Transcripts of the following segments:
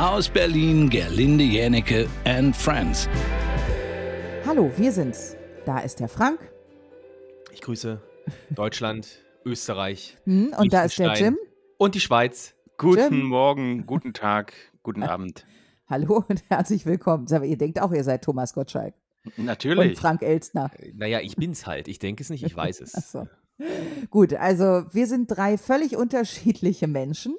Aus Berlin, Gerlinde Jänecke and Friends. Hallo, wir sind's. Da ist der Frank. Ich grüße Deutschland, Österreich. Hm, und da ist der Jim. Und die Schweiz. Guten Jim. Morgen, guten Tag, guten Abend. Hallo und herzlich willkommen. Aber ihr denkt auch, ihr seid Thomas Gottschalk. Natürlich. Und Frank Elstner. Naja, ich bin's halt. Ich denke es nicht, ich weiß es. Ach so. Gut, also wir sind drei völlig unterschiedliche Menschen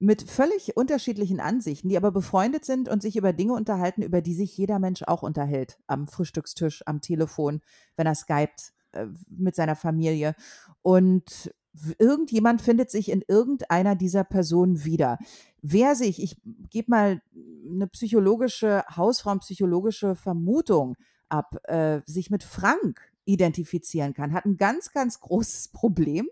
mit völlig unterschiedlichen Ansichten, die aber befreundet sind und sich über Dinge unterhalten, über die sich jeder Mensch auch unterhält. Am Frühstückstisch, am Telefon, wenn er skypt äh, mit seiner Familie. Und irgendjemand findet sich in irgendeiner dieser Personen wieder. Wer sich, ich gebe mal eine psychologische, hausfrauenpsychologische Vermutung ab, äh, sich mit Frank identifizieren kann, hat ein ganz, ganz großes Problem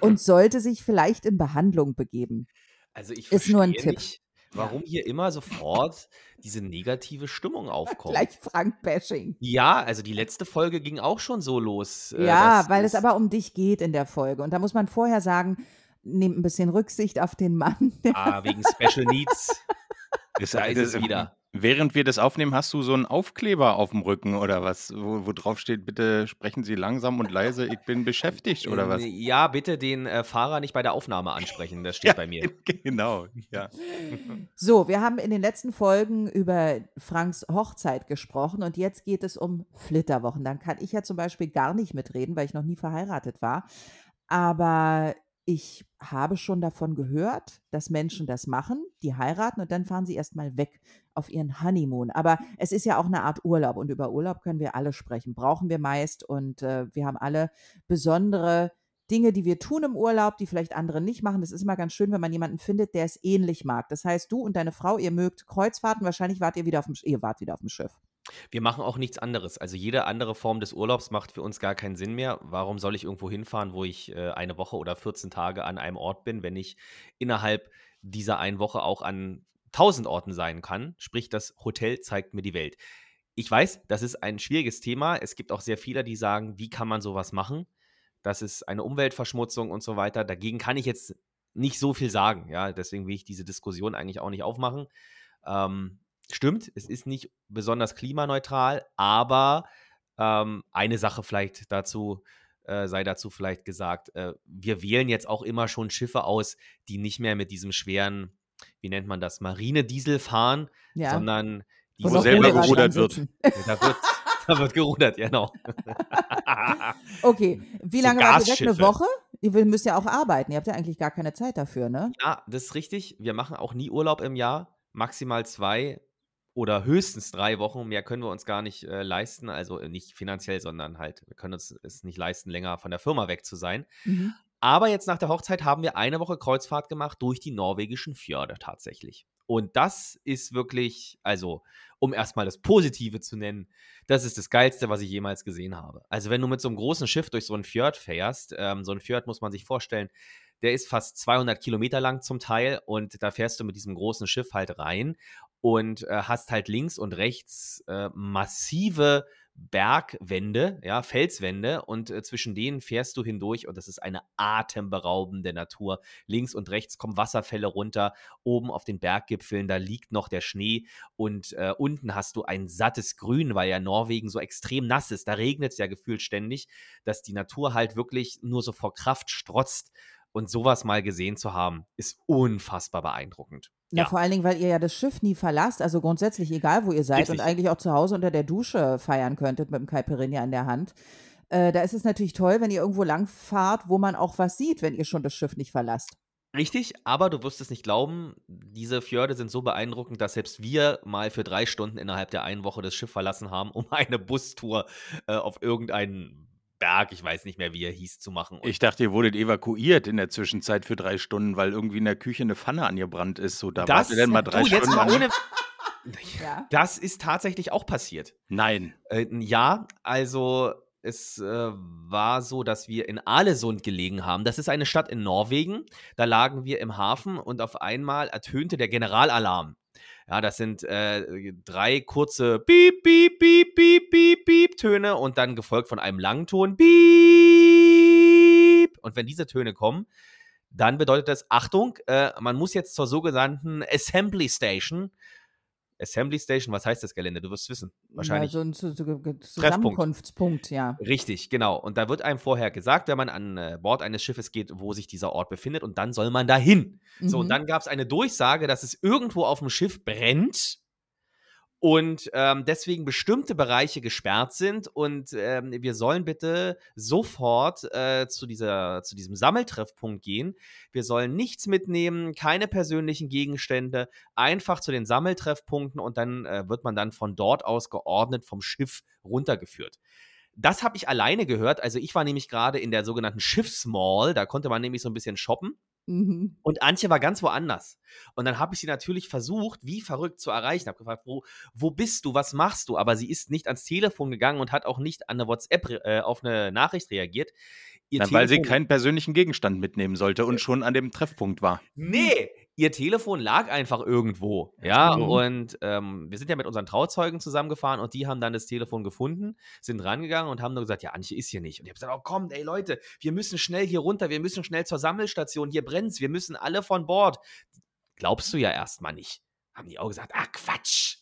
und sollte sich vielleicht in Behandlung begeben. Also ich ist nur ein Tipp. Nicht, warum hier immer sofort diese negative Stimmung aufkommt. Gleich Frank-Bashing. Ja, also die letzte Folge ging auch schon so los. Äh, ja, weil es aber um dich geht in der Folge. Und da muss man vorher sagen, nehmt ein bisschen Rücksicht auf den Mann. Ah, wegen Special Needs. Ist, da ist es wieder. Während wir das aufnehmen, hast du so einen Aufkleber auf dem Rücken oder was, wo, wo drauf steht, bitte sprechen Sie langsam und leise, ich bin beschäftigt oder was? Ja, bitte den äh, Fahrer nicht bei der Aufnahme ansprechen, das steht ja, bei mir. Genau, ja. So, wir haben in den letzten Folgen über Franks Hochzeit gesprochen und jetzt geht es um Flitterwochen. Dann kann ich ja zum Beispiel gar nicht mitreden, weil ich noch nie verheiratet war. Aber ich habe schon davon gehört, dass Menschen das machen, die heiraten und dann fahren sie erstmal weg auf ihren Honeymoon. Aber es ist ja auch eine Art Urlaub und über Urlaub können wir alle sprechen, brauchen wir meist und äh, wir haben alle besondere Dinge, die wir tun im Urlaub, die vielleicht andere nicht machen. Das ist immer ganz schön, wenn man jemanden findet, der es ähnlich mag. Das heißt, du und deine Frau, ihr mögt Kreuzfahrten, wahrscheinlich wart ihr wieder auf dem, ihr wart wieder auf dem Schiff. Wir machen auch nichts anderes. Also jede andere Form des Urlaubs macht für uns gar keinen Sinn mehr. Warum soll ich irgendwo hinfahren, wo ich äh, eine Woche oder 14 Tage an einem Ort bin, wenn ich innerhalb dieser einen Woche auch an 1000 Orten sein kann? Sprich, das Hotel zeigt mir die Welt. Ich weiß, das ist ein schwieriges Thema. Es gibt auch sehr viele, die sagen, wie kann man sowas machen? Das ist eine Umweltverschmutzung und so weiter. Dagegen kann ich jetzt nicht so viel sagen. Ja, deswegen will ich diese Diskussion eigentlich auch nicht aufmachen. Ähm, stimmt, es ist nicht besonders klimaneutral, aber ähm, eine Sache vielleicht dazu, äh, sei dazu vielleicht gesagt, äh, wir wählen jetzt auch immer schon Schiffe aus, die nicht mehr mit diesem schweren, wie nennt man das, Marinediesel fahren, ja. sondern die wo selber gerudert wird. Da wird. Da wird gerudert, genau. okay, wie lange so ihr weg? Eine Woche? Ihr müsst ja auch arbeiten. Ihr habt ja eigentlich gar keine Zeit dafür, ne? Ja, das ist richtig. Wir machen auch nie Urlaub im Jahr. Maximal zwei oder höchstens drei Wochen. Mehr können wir uns gar nicht äh, leisten. Also äh, nicht finanziell, sondern halt, wir können uns es nicht leisten, länger von der Firma weg zu sein. Mhm. Aber jetzt nach der Hochzeit haben wir eine Woche Kreuzfahrt gemacht durch die norwegischen Fjorde tatsächlich. Und das ist wirklich, also, um erstmal das Positive zu nennen, das ist das Geilste, was ich jemals gesehen habe. Also, wenn du mit so einem großen Schiff durch so einen Fjord fährst, ähm, so ein Fjord muss man sich vorstellen, der ist fast 200 Kilometer lang zum Teil und da fährst du mit diesem großen Schiff halt rein und äh, hast halt links und rechts äh, massive Bergwände, ja, Felswände und äh, zwischen denen fährst du hindurch und das ist eine atemberaubende Natur. Links und rechts kommen Wasserfälle runter, oben auf den Berggipfeln, da liegt noch der Schnee und äh, unten hast du ein sattes Grün, weil ja Norwegen so extrem nass ist. Da regnet es ja gefühlt ständig, dass die Natur halt wirklich nur so vor Kraft strotzt. Und sowas mal gesehen zu haben, ist unfassbar beeindruckend. Ja, ja, vor allen Dingen, weil ihr ja das Schiff nie verlasst, also grundsätzlich egal, wo ihr seid Richtig. und eigentlich auch zu Hause unter der Dusche feiern könntet mit dem Caipirinha in der Hand. Äh, da ist es natürlich toll, wenn ihr irgendwo lang fahrt, wo man auch was sieht, wenn ihr schon das Schiff nicht verlasst. Richtig, aber du wirst es nicht glauben, diese Fjorde sind so beeindruckend, dass selbst wir mal für drei Stunden innerhalb der einen Woche das Schiff verlassen haben, um eine Bustour äh, auf irgendeinen Berg, ich weiß nicht mehr, wie er hieß, zu machen. Und ich dachte, ihr wurdet evakuiert in der Zwischenzeit für drei Stunden, weil irgendwie in der Küche eine Pfanne angebrannt ist. So, da das, wart ihr denn mal drei du, Stunden mal ohne, ja. Das ist tatsächlich auch passiert. Nein. Äh, ja, also es äh, war so, dass wir in Alesund gelegen haben. Das ist eine Stadt in Norwegen. Da lagen wir im Hafen und auf einmal ertönte der Generalalarm. Ja, das sind äh, drei kurze Piep, Piep, Piep, Piep, Piep, Piep Töne und dann gefolgt von einem langen Ton Piep. Und wenn diese Töne kommen, dann bedeutet das, Achtung, äh, man muss jetzt zur sogenannten Assembly Station. Assembly Station, was heißt das Gelände? Du wirst es wissen. Wahrscheinlich. Ja, so ein Zu- Zu- Zusammenkunftspunkt, ja. Richtig, genau. Und da wird einem vorher gesagt, wenn man an äh, Bord eines Schiffes geht, wo sich dieser Ort befindet, und dann soll man dahin. So, und Mhm. dann gab es eine Durchsage, dass es irgendwo auf dem Schiff brennt und ähm, deswegen bestimmte Bereiche gesperrt sind und ähm, wir sollen bitte sofort äh, zu, dieser, zu diesem Sammeltreffpunkt gehen. Wir sollen nichts mitnehmen, keine persönlichen Gegenstände, einfach zu den Sammeltreffpunkten und dann äh, wird man dann von dort aus geordnet vom Schiff runtergeführt. Das habe ich alleine gehört. Also ich war nämlich gerade in der sogenannten Schiffsmall, da konnte man nämlich so ein bisschen shoppen. Mhm. Und Antje war ganz woanders. Und dann habe ich sie natürlich versucht, wie verrückt zu erreichen. Habe gefragt, wo, wo bist du, was machst du? Aber sie ist nicht ans Telefon gegangen und hat auch nicht an eine WhatsApp äh, auf eine Nachricht reagiert. Ihr Na, weil sie keinen persönlichen Gegenstand mitnehmen sollte und schon an dem Treffpunkt war. Nee, ihr Telefon lag einfach irgendwo. Ja, Mhm. und ähm, wir sind ja mit unseren Trauzeugen zusammengefahren und die haben dann das Telefon gefunden, sind rangegangen und haben nur gesagt, ja, Antje ist hier nicht. Und ich habe gesagt, oh komm, ey Leute, wir müssen schnell hier runter, wir müssen schnell zur Sammelstation, hier brennt's, wir müssen alle von Bord. Glaubst du ja erstmal nicht. Haben die auch gesagt, ah, Quatsch.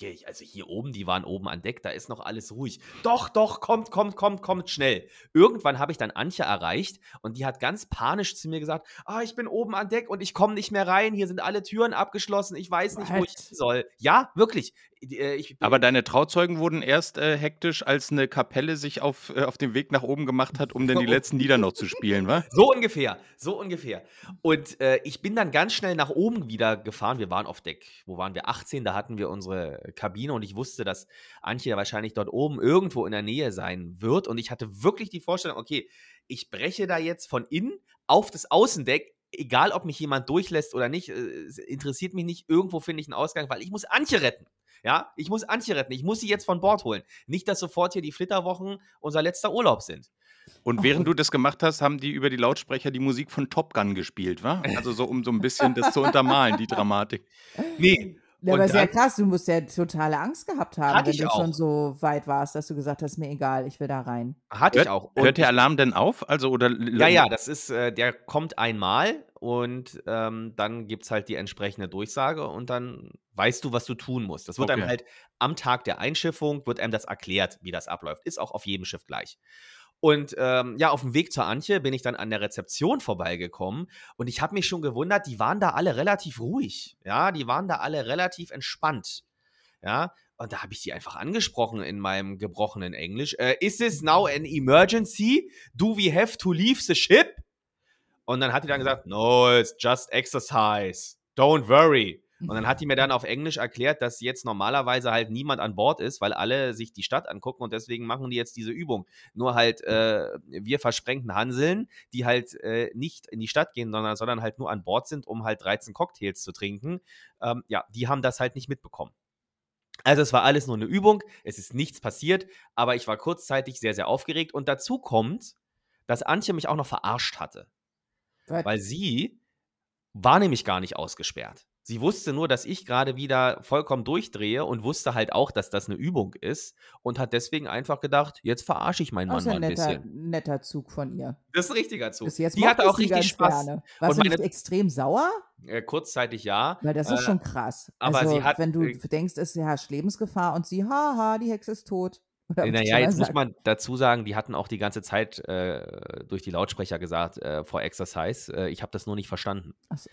Hier, also hier oben, die waren oben an Deck, da ist noch alles ruhig. Doch, doch, kommt, kommt, kommt, kommt schnell. Irgendwann habe ich dann Antje erreicht und die hat ganz panisch zu mir gesagt, ah, ich bin oben an Deck und ich komme nicht mehr rein, hier sind alle Türen abgeschlossen, ich weiß nicht, wo ich What? hin soll. Ja, wirklich. Äh, Ich, Aber deine Trauzeugen wurden erst äh, hektisch, als eine Kapelle sich auf, äh, auf dem Weg nach oben gemacht hat, um dann die letzten Lieder noch zu spielen, wa? So ungefähr, so ungefähr. Und äh, ich bin dann ganz schnell nach oben wieder gefahren. Wir waren auf Deck, wo waren wir? 18, da hatten wir unsere Kabine und ich wusste, dass Antje wahrscheinlich dort oben irgendwo in der Nähe sein wird. Und ich hatte wirklich die Vorstellung, okay, ich breche da jetzt von innen auf das Außendeck. Egal, ob mich jemand durchlässt oder nicht, äh, es interessiert mich nicht. Irgendwo finde ich einen Ausgang, weil ich muss Antje retten. Ja, ich muss Antje retten. Ich muss sie jetzt von Bord holen. Nicht, dass sofort hier die Flitterwochen unser letzter Urlaub sind. Und während du das gemacht hast, haben die über die Lautsprecher die Musik von Top Gun gespielt, wa? Also so, um so ein bisschen das zu untermalen, die Dramatik. Nee, Ja, aber sehr dann- krass, du musst ja totale Angst gehabt haben, wenn ich du auch. schon so weit warst, dass du gesagt hast, mir egal, ich will da rein. hatte Hört, ich auch. Und hört der Alarm denn auf? Also, oder Ja, ja, das ist, äh, der kommt einmal und ähm, dann gibt es halt die entsprechende Durchsage und dann weißt du, was du tun musst. Das wird einem Okay. halt am Tag der Einschiffung, wird einem das erklärt, wie das abläuft. Ist auch auf jedem Schiff gleich. Und ähm, ja, auf dem Weg zur Antje bin ich dann an der Rezeption vorbeigekommen und ich habe mich schon gewundert, die waren da alle relativ ruhig. Ja, die waren da alle relativ entspannt. Ja, und da habe ich die einfach angesprochen in meinem gebrochenen Englisch. Äh, Is this now an emergency? Do we have to leave the ship? Und dann hat die dann gesagt, no, it's just exercise. Don't worry. Und dann hat die mir dann auf Englisch erklärt, dass jetzt normalerweise halt niemand an Bord ist, weil alle sich die Stadt angucken und deswegen machen die jetzt diese Übung. Nur halt äh, wir versprengten Hanseln, die halt äh, nicht in die Stadt gehen, sondern, sondern halt nur an Bord sind, um halt 13 Cocktails zu trinken. Ähm, ja, die haben das halt nicht mitbekommen. Also es war alles nur eine Übung, es ist nichts passiert, aber ich war kurzzeitig sehr, sehr aufgeregt. Und dazu kommt, dass Antje mich auch noch verarscht hatte. Was? Weil sie war nämlich gar nicht ausgesperrt. Sie wusste nur, dass ich gerade wieder vollkommen durchdrehe und wusste halt auch, dass das eine Übung ist und hat deswegen einfach gedacht, jetzt verarsche ich meinen Mann mal ein netter, bisschen. netter Zug von ihr. Das ist ein richtiger Zug. Bis jetzt Die hatte auch richtig Spaß. Gerne. Warst Und du nicht extrem sauer? Äh, kurzzeitig ja. Weil das ist Äh, schon krass. aber also, sie hat, wenn du äh, denkst, es herrscht Lebensgefahr und sie, haha, die Hexe ist tot. Was Naja, jetzt muss man dazu sagen, die hatten auch die ganze Zeit äh, durch die Lautsprecher gesagt, äh, vor Exercise. Äh, ich habe das nur nicht verstanden. Ach so.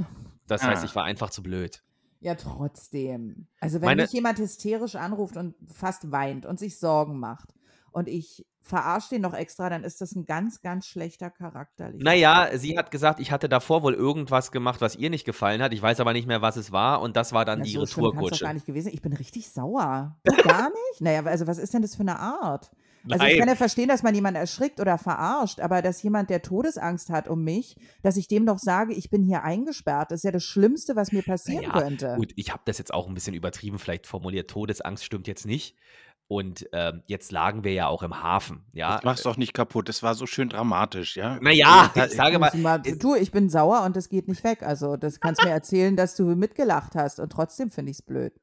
Das heißt, Ah. ich war einfach zu blöd. Ja, trotzdem. Also wenn Meine- mich jemand hysterisch anruft und fast weint und sich Sorgen macht und ich verarsche den noch extra, dann ist das ein ganz, ganz schlechter Charakter. Naja, sie hat gesagt, ich hatte davor wohl irgendwas gemacht, was ihr nicht gefallen hat. Ich weiß aber nicht mehr, was es war. Und das war dann die so Retourkutsche. gar nicht gewesen. Ich bin richtig sauer. Gar nicht? Naja, also was ist denn das für eine Art? Also ich Nein. kann ja verstehen, dass man jemanden erschrickt oder verarscht, aber dass jemand, der Todesangst hat um mich, dass ich dem doch sage, ich bin hier eingesperrt, das ist ja das Schlimmste, was mir passieren Naja, könnte. Gut, ich habe das jetzt auch ein bisschen übertrieben vielleicht formuliert. Todesangst stimmt jetzt nicht. Und ähm, jetzt lagen wir ja auch im Hafen. Ja? Das mach's doch nicht kaputt. Das war so schön dramatisch, ja? Naja, ich sage mal. mal du, ich bin sauer und es geht nicht weg. Also, das kannst mir erzählen, dass du mitgelacht hast und trotzdem finde ich es blöd.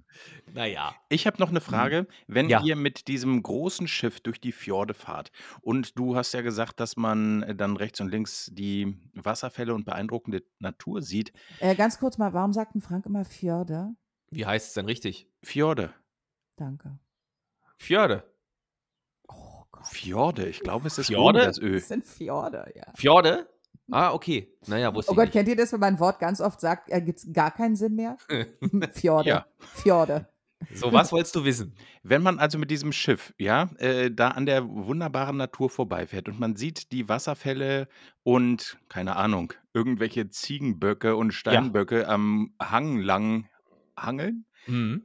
Naja. Ich habe noch eine Frage. Wenn Ja. ihr mit diesem großen Schiff durch die Fjorde fahrt und du hast ja gesagt, dass man äh, dann rechts und links die Wasserfälle und beeindruckende Natur sieht. Äh, ganz kurz mal, warum sagt ein Frank immer Fjorde? Wie heißt es denn richtig? Fjorde. Danke. Fjorde. Oh Gott, Fjorde, ich glaube, es ist Fjorde? das Ö. das sind Fjorde, ja. Fjorde? Ah, okay. Naja, wusste Oh Gott, ich kennt ihr das, wenn man ein Wort ganz oft sagt, ergibt es gar keinen Sinn mehr? nicht. Fjorde. Ja. Fjorde. so, was wolltest du wissen? Wenn man also mit diesem Schiff, ja, äh, da an der wunderbaren Natur vorbeifährt und man sieht die Wasserfälle und, keine Ahnung, irgendwelche Ziegenböcke und Steinböcke am Hang lang hangeln, Mhm.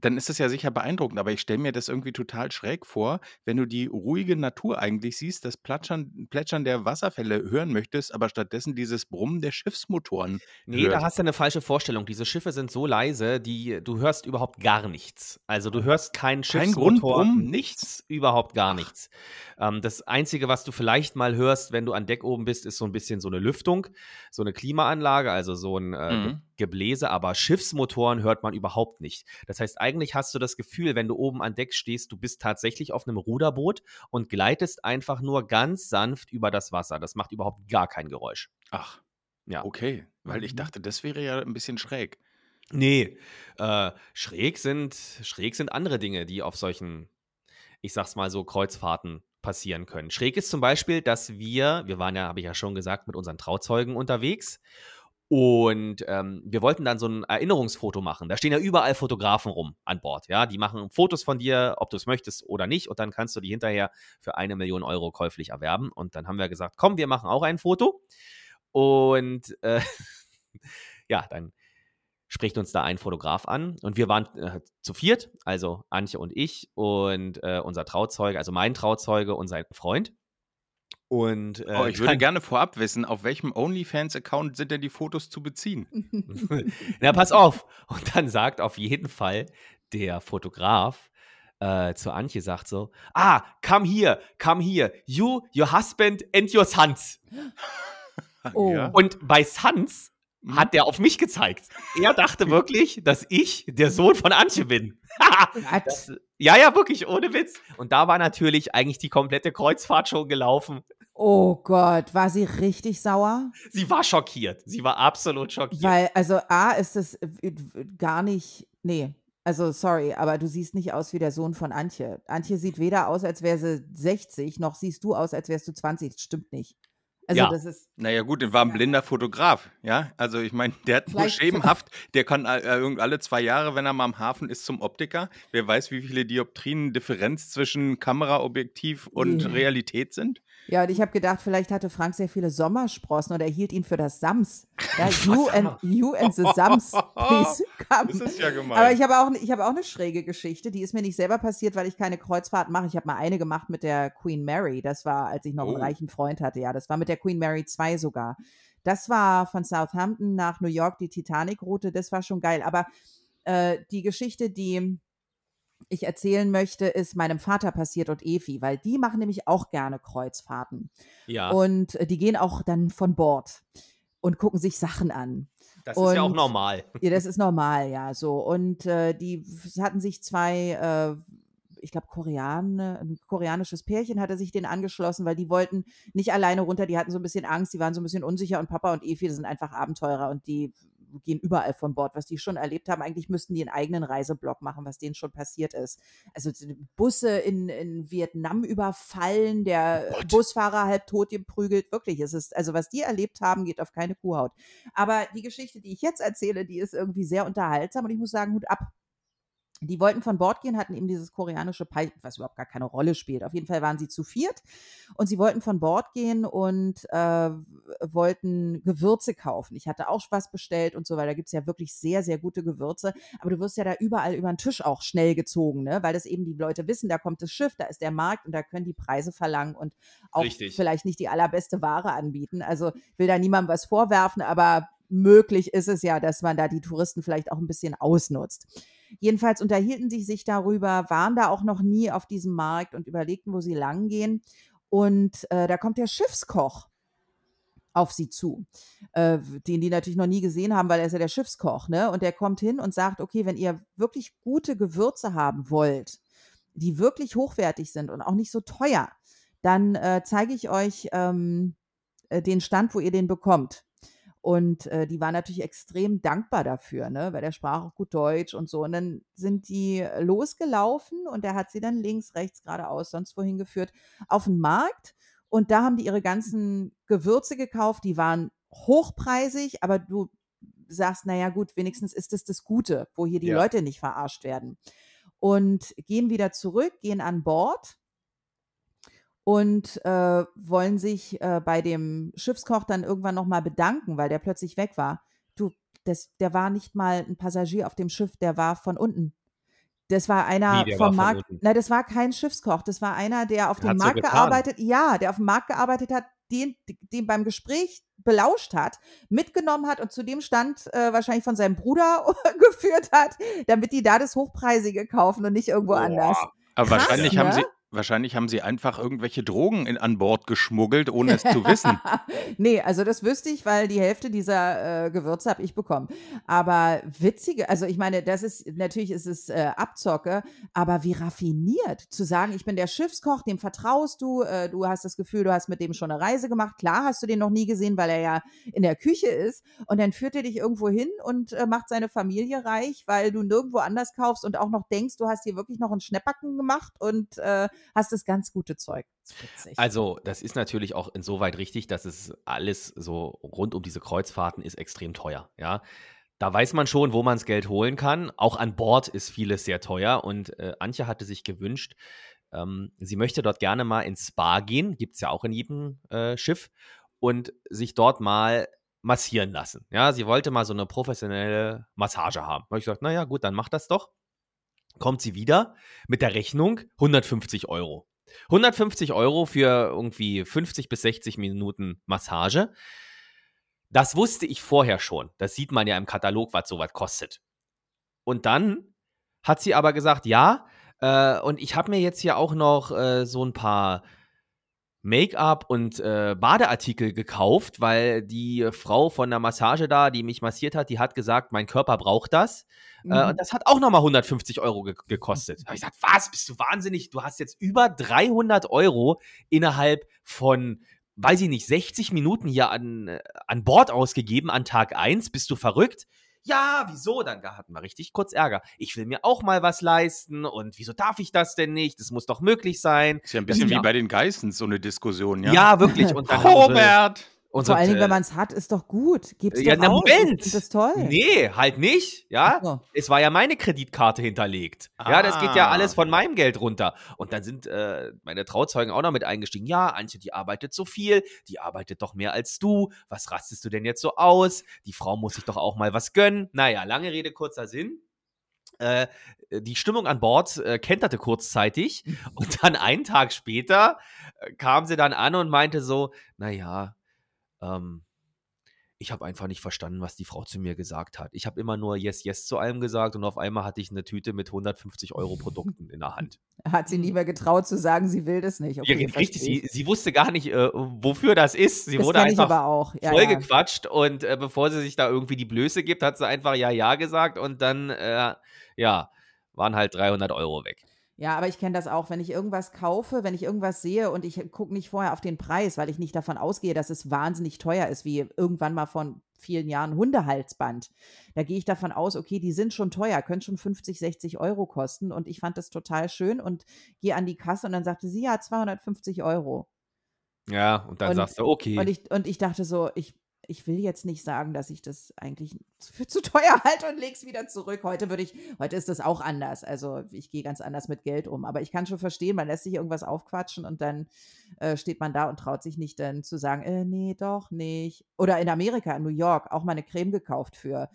Dann ist das ja sicher beeindruckend. Aber ich stelle mir das irgendwie total schräg vor, wenn du die ruhige Natur eigentlich siehst, das Plätschern, Plätschern der Wasserfälle hören möchtest, aber stattdessen dieses Brummen der Schiffsmotoren. Nee, da hörst. hast du eine falsche Vorstellung. Diese Schiffe sind so leise, die du hörst überhaupt gar nichts. Also du hörst keinen Kein Schiffsmotor, Grundbrummen? nichts, überhaupt gar nichts. Ähm, das Einzige, was du vielleicht mal hörst, wenn du an Deck oben bist, ist so ein bisschen so eine Lüftung, so eine Klimaanlage, also so ein äh, Mhm. Gebläse, aber Schiffsmotoren hört man überhaupt nicht. Das heißt, eigentlich hast du das Gefühl, wenn du oben an Deck stehst, du bist tatsächlich auf einem Ruderboot und gleitest einfach nur ganz sanft über das Wasser. Das macht überhaupt gar kein Geräusch. Ach, Ja. okay. Weil ich Mhm. dachte, das wäre ja ein bisschen schräg. Nee, äh, schräg sind, schräg sind andere Dinge, die auf solchen, ich sag's mal so, Kreuzfahrten passieren können. Schräg ist zum Beispiel, dass wir, wir waren ja, habe ich ja schon gesagt, mit unseren Trauzeugen unterwegs und ähm, wir wollten dann so ein Erinnerungsfoto machen. Da stehen ja überall Fotografen rum an Bord, ja, die machen Fotos von dir, ob du es möchtest oder nicht und dann kannst du die hinterher für eine Million Euro käuflich erwerben und dann haben wir gesagt, komm, wir machen auch ein Foto und äh, ja, dann spricht uns da ein Fotograf an und wir waren äh, zu viert, also Antje und ich und äh, unser Trauzeuge, also mein Trauzeuge und sein Freund. Und äh, Oh, ich würde gerne vorab wissen, auf welchem OnlyFans-Account sind denn die Fotos zu beziehen? Na, pass auf. Und dann sagt auf jeden Fall der Fotograf äh, zu Antje, sagt so, ah, come here, come here, you, your husband and your sons. Oh. Und bei Sons. Hat der auf mich gezeigt. Er dachte wirklich, dass ich der Sohn von Antje bin. Das, ja, ja, wirklich, ohne Witz. Und da war natürlich eigentlich die komplette Kreuzfahrt schon gelaufen. Oh Gott, war sie richtig sauer? Sie war schockiert. Sie war absolut schockiert. Weil, also A, ist das äh, gar nicht, nee, also sorry, aber du siehst nicht aus wie der Sohn von Antje. Antje sieht weder aus, als wäre sie 60, noch siehst du aus, als wärst du 20. Das stimmt nicht. Also Ja. das ist, Naja, gut, der war ein blinder Fotograf, ja. Also, ich meine, der hat nur Vielleicht- schemenhaft, der kann äh, irgend- alle zwei Jahre, wenn er mal am Hafen ist, zum Optiker. Wer weiß, wie viele Dioptrien Differenz zwischen Kameraobjektiv und Ja. Realität sind. Ja, und ich habe gedacht, vielleicht hatte Frank sehr viele Sommersprossen oder er hielt ihn für das Sams. Ja, you, and, you and the Sams, please come. Das ist ja gemein. Aber ich habe auch, ich habe auch eine schräge Geschichte, die ist mir nicht selber passiert, weil ich keine Kreuzfahrt mache. Ich habe mal eine gemacht mit der Queen Mary. Das war, als ich noch einen Oh. reichen Freund hatte. Ja, das war mit der Queen Mary 2 sogar. Das war von Southampton nach New York die Titanic-Route. Das war schon geil. Aber äh, die Geschichte, die ich erzählen möchte, ist meinem Vater passiert und Evi, weil die machen nämlich auch gerne Kreuzfahrten. ja, Und äh, die gehen auch dann von Bord und gucken sich Sachen an. das ist ja auch und- normal. Ja, das ist normal, ja, so. Und äh, die hatten sich zwei, äh, ich glaube, Koreaner, ein koreanisches Pärchen hatte sich den angeschlossen, weil die wollten nicht alleine runter, die hatten so ein bisschen Angst, die waren so ein bisschen unsicher und Papa und Evi, das sind einfach Abenteurer und die gehen überall von Bord, was die schon erlebt haben. Eigentlich müssten die einen eigenen Reiseblock machen, was denen schon passiert ist. Also Busse in, in Vietnam überfallen, der Gott. Busfahrer halb tot geprügelt. Wirklich, es ist, also was die erlebt haben, geht auf keine Kuhhaut. Aber die Geschichte, die ich jetzt erzähle, die ist irgendwie sehr unterhaltsam und ich muss sagen, Hut ab. Die wollten von Bord gehen, hatten eben dieses koreanische Pai, was überhaupt gar keine Rolle spielt. Auf jeden Fall waren sie zu viert und sie wollten von Bord gehen und äh, wollten Gewürze kaufen. Ich hatte auch was bestellt und so, weil da gibt es ja wirklich sehr, sehr gute Gewürze. Aber du wirst ja da überall über den Tisch auch schnell gezogen, ne? weil das eben die Leute wissen, da kommt das Schiff, da ist der Markt und da können die Preise verlangen und auch Richtig. vielleicht nicht die allerbeste Ware anbieten. Also will da niemandem was vorwerfen, aber möglich ist es ja, dass man da die Touristen vielleicht auch ein bisschen ausnutzt. Jedenfalls unterhielten sie sich darüber, waren da auch noch nie auf diesem Markt und überlegten, wo sie lang gehen. Und äh, da kommt der Schiffskoch auf sie zu, äh, den die natürlich noch nie gesehen haben, weil er ist ja der Schiffskoch, ne? Und der kommt hin und sagt, okay, wenn ihr wirklich gute Gewürze haben wollt, die wirklich hochwertig sind und auch nicht so teuer, dann äh, zeige ich euch ähm, äh, den Stand, wo ihr den bekommt. Und äh, die waren natürlich extrem dankbar dafür, ne? weil der sprach auch gut Deutsch und so. Und dann sind die losgelaufen und er hat sie dann links, rechts, geradeaus, sonst wohin geführt, auf den Markt. Und da haben die ihre ganzen Gewürze gekauft, die waren hochpreisig, aber du sagst, naja gut, wenigstens ist es das Gute, wo hier die ja. Leute nicht verarscht werden. Und gehen wieder zurück, gehen an Bord und äh, wollen sich äh, bei dem Schiffskoch dann irgendwann nochmal bedanken, weil der plötzlich weg war. Du, das, der war nicht mal ein Passagier auf dem Schiff, der war von unten. Das war einer Wie, vom Markt. Nein, das war kein Schiffskoch. Das war einer, der auf dem Markt so gearbeitet, ja, der auf dem Markt gearbeitet hat, den, den beim Gespräch belauscht hat, mitgenommen hat und zu dem Stand äh, wahrscheinlich von seinem Bruder geführt hat, damit die da das Hochpreisige kaufen und nicht irgendwo Boah. anders. Aber Krass, wahrscheinlich ne? haben sie, Wahrscheinlich haben sie einfach irgendwelche Drogen in, an Bord geschmuggelt, ohne es zu wissen. nee, also das wüsste ich, weil die Hälfte dieser äh, Gewürze habe ich bekommen. Aber witzige, also ich meine, das ist, natürlich ist es äh, Abzocke, aber wie raffiniert zu sagen, ich bin der Schiffskoch, dem vertraust du, äh, du hast das Gefühl, du hast mit dem schon eine Reise gemacht. Klar hast du den noch nie gesehen, weil er ja in der Küche ist. Und dann führt er dich irgendwo hin und äh, macht seine Familie reich, weil du nirgendwo anders kaufst und auch noch denkst, du hast hier wirklich noch einen Schnäppacken gemacht und äh, hast das ganz gute Zeug. Also, das ist natürlich auch insoweit richtig, dass es alles so rund um diese Kreuzfahrten ist extrem teuer, ja. Da weiß man schon, wo man das Geld holen kann. Auch an Bord ist vieles sehr teuer. Und äh, Antje hatte sich gewünscht, ähm, sie möchte dort gerne mal ins Spa gehen, gibt es ja auch in jedem äh, Schiff, und sich dort mal massieren lassen. Ja, sie wollte mal so eine professionelle Massage haben. Da habe ich gesagt, naja, gut, dann mach das doch kommt sie wieder mit der Rechnung 150 Euro. 150 Euro für irgendwie 50 bis 60 Minuten Massage. Das wusste ich vorher schon. Das sieht man ja im Katalog, was sowas kostet. Und dann hat sie aber gesagt, ja, äh, und ich habe mir jetzt hier auch noch äh, so ein paar Make-up und äh, Badeartikel gekauft, weil die Frau von der Massage da, die mich massiert hat, die hat gesagt, mein Körper braucht das. Äh, mhm. Äh, und das hat auch nochmal 150 Euro ge gekostet. Da habe ich gesagt, was, bist du wahnsinnig? Du hast jetzt über 300 Euro innerhalb von, weiß ich nicht, 60 Minuten hier an, äh, an Bord ausgegeben an Tag 1. Bist du verrückt? Ja, wieso? Dann hatten wir richtig kurz Ärger. Ich will mir auch mal was leisten und wieso darf ich das denn nicht? Das muss doch möglich sein. Ist ja ein bisschen wie bei den Geistens so eine Diskussion, ja? Ja, wirklich. Und dann Robert! Und Vor allen Dingen, wenn man es hat, ist doch gut. Gib's ja, doch na, aus. Moment. Das toll. Nee, halt nicht. Ja, so. es war ja meine Kreditkarte hinterlegt. Ah. Ja, das geht ja alles von meinem Geld runter. Und dann sind äh, meine Trauzeugen auch noch mit eingestiegen. Ja, Antje, die arbeitet so viel. Die arbeitet doch mehr als du. Was rastest du denn jetzt so aus? Die Frau muss sich doch auch mal was gönnen. Naja, lange Rede, kurzer Sinn. Äh, die Stimmung an Bord äh, kenterte kurzzeitig und dann einen Tag später äh, kam sie dann an und meinte so, naja, ähm, ich habe einfach nicht verstanden, was die Frau zu mir gesagt hat. Ich habe immer nur Yes, Yes zu allem gesagt und auf einmal hatte ich eine Tüte mit 150 Euro Produkten in der Hand. Hat sie nie mehr getraut zu sagen, sie will das nicht. Okay, ja, richtig. Sie, sie, wusste gar nicht, äh, wofür das ist. Sie das wurde einfach ja, vollgequatscht ja. und äh, bevor sie sich da irgendwie die Blöße gibt, hat sie einfach Ja, Ja gesagt und dann, äh, ja, waren halt 300 Euro weg. Ja, aber ich kenne das auch, wenn ich irgendwas kaufe, wenn ich irgendwas sehe und ich gucke nicht vorher auf den Preis, weil ich nicht davon ausgehe, dass es wahnsinnig teuer ist, wie irgendwann mal von vielen Jahren Hundehalsband. Da gehe ich davon aus, okay, die sind schon teuer, können schon 50, 60 Euro kosten und ich fand das total schön und gehe an die Kasse und dann sagte sie, ja, 250 Euro. Ja, und dann und, sagst du, okay. Und ich, und ich dachte so, ich ich will jetzt nicht sagen, dass ich das eigentlich für zu teuer halte und lege es wieder zurück. Heute würde ich, heute ist das auch anders. Also ich gehe ganz anders mit Geld um. Aber ich kann schon verstehen, man lässt sich irgendwas aufquatschen und dann äh, steht man da und traut sich nicht dann zu sagen, äh, nee, doch nicht. Oder in Amerika, in New York, auch mal eine Creme gekauft für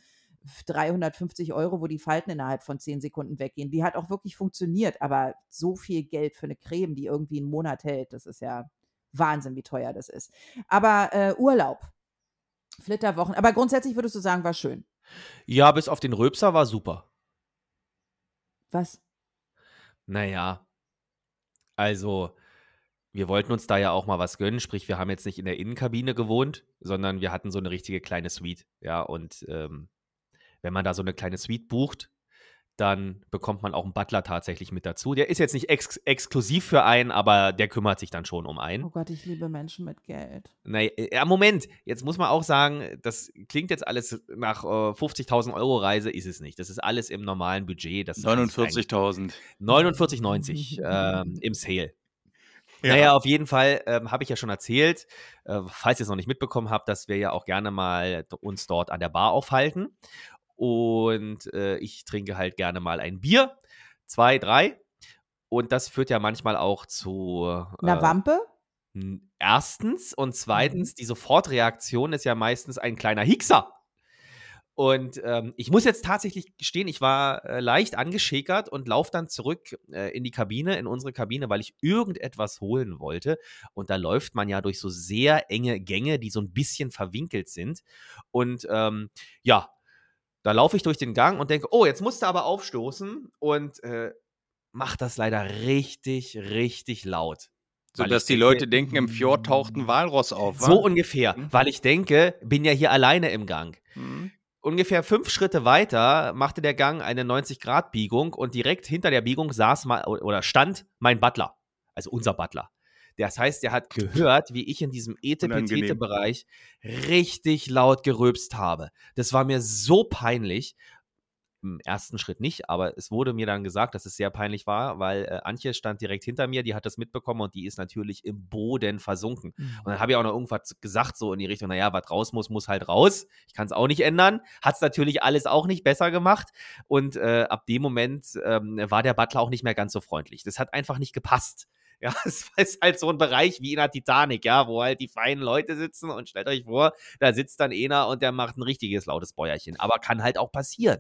350 Euro, wo die Falten innerhalb von 10 Sekunden weggehen. Die hat auch wirklich funktioniert, aber so viel Geld für eine Creme, die irgendwie einen Monat hält, das ist ja Wahnsinn, wie teuer das ist. Aber äh, Urlaub, Flitterwochen. Aber grundsätzlich würdest du sagen, war schön. Ja, bis auf den Röpser war super. Was? Naja, also wir wollten uns da ja auch mal was gönnen, sprich, wir haben jetzt nicht in der Innenkabine gewohnt, sondern wir hatten so eine richtige kleine Suite. Ja, und ähm, wenn man da so eine kleine Suite bucht, dann bekommt man auch einen Butler tatsächlich mit dazu. Der ist jetzt nicht ex exklusiv für einen, aber der kümmert sich dann schon um einen. Oh Gott, ich liebe Menschen mit Geld. Naja, ja, Moment, jetzt muss man auch sagen, das klingt jetzt alles nach äh, 50.000 Euro Reise, ist es nicht. Das ist alles im normalen Budget. 49.000. 49,90 ähm, im Sale. Ja. Naja, auf jeden Fall ähm, habe ich ja schon erzählt, äh, falls ihr es noch nicht mitbekommen habt, dass wir ja auch gerne mal uns dort an der Bar aufhalten. Und äh, ich trinke halt gerne mal ein Bier, zwei, drei. Und das führt ja manchmal auch zu. Äh, Einer Wampe? Erstens und zweitens, mhm. die Sofortreaktion ist ja meistens ein kleiner Hickser. Und ähm, ich muss jetzt tatsächlich gestehen, ich war äh, leicht angeschäkert und laufe dann zurück äh, in die Kabine, in unsere Kabine, weil ich irgendetwas holen wollte. Und da läuft man ja durch so sehr enge Gänge, die so ein bisschen verwinkelt sind. Und ähm, ja, da laufe ich durch den Gang und denke, oh, jetzt musst du aber aufstoßen und äh, mach das leider richtig, richtig laut. So dass die Leute denken, im Fjord taucht ein Walross auf. So wa? ungefähr, mhm. weil ich denke, bin ja hier alleine im Gang. Mhm ungefähr fünf Schritte weiter machte der Gang eine 90-Grad-Biegung und direkt hinter der Biegung saß mal oder stand mein Butler, also unser Butler. Das heißt, er hat gehört, wie ich in diesem Etepetete-Bereich richtig laut gerülpst habe. Das war mir so peinlich im ersten Schritt nicht, aber es wurde mir dann gesagt, dass es sehr peinlich war, weil äh, Antje stand direkt hinter mir, die hat das mitbekommen und die ist natürlich im Boden versunken. Mhm. Und dann habe ich auch noch irgendwas gesagt, so in die Richtung, naja, was raus muss, muss halt raus. Ich kann es auch nicht ändern. Hat es natürlich alles auch nicht besser gemacht. Und äh, ab dem Moment ähm, war der Butler auch nicht mehr ganz so freundlich. Das hat einfach nicht gepasst. Ja, es ist halt so ein Bereich wie in der Titanic, ja, wo halt die feinen Leute sitzen und stellt euch vor, da sitzt dann einer und der macht ein richtiges lautes Bäuerchen. Aber kann halt auch passieren.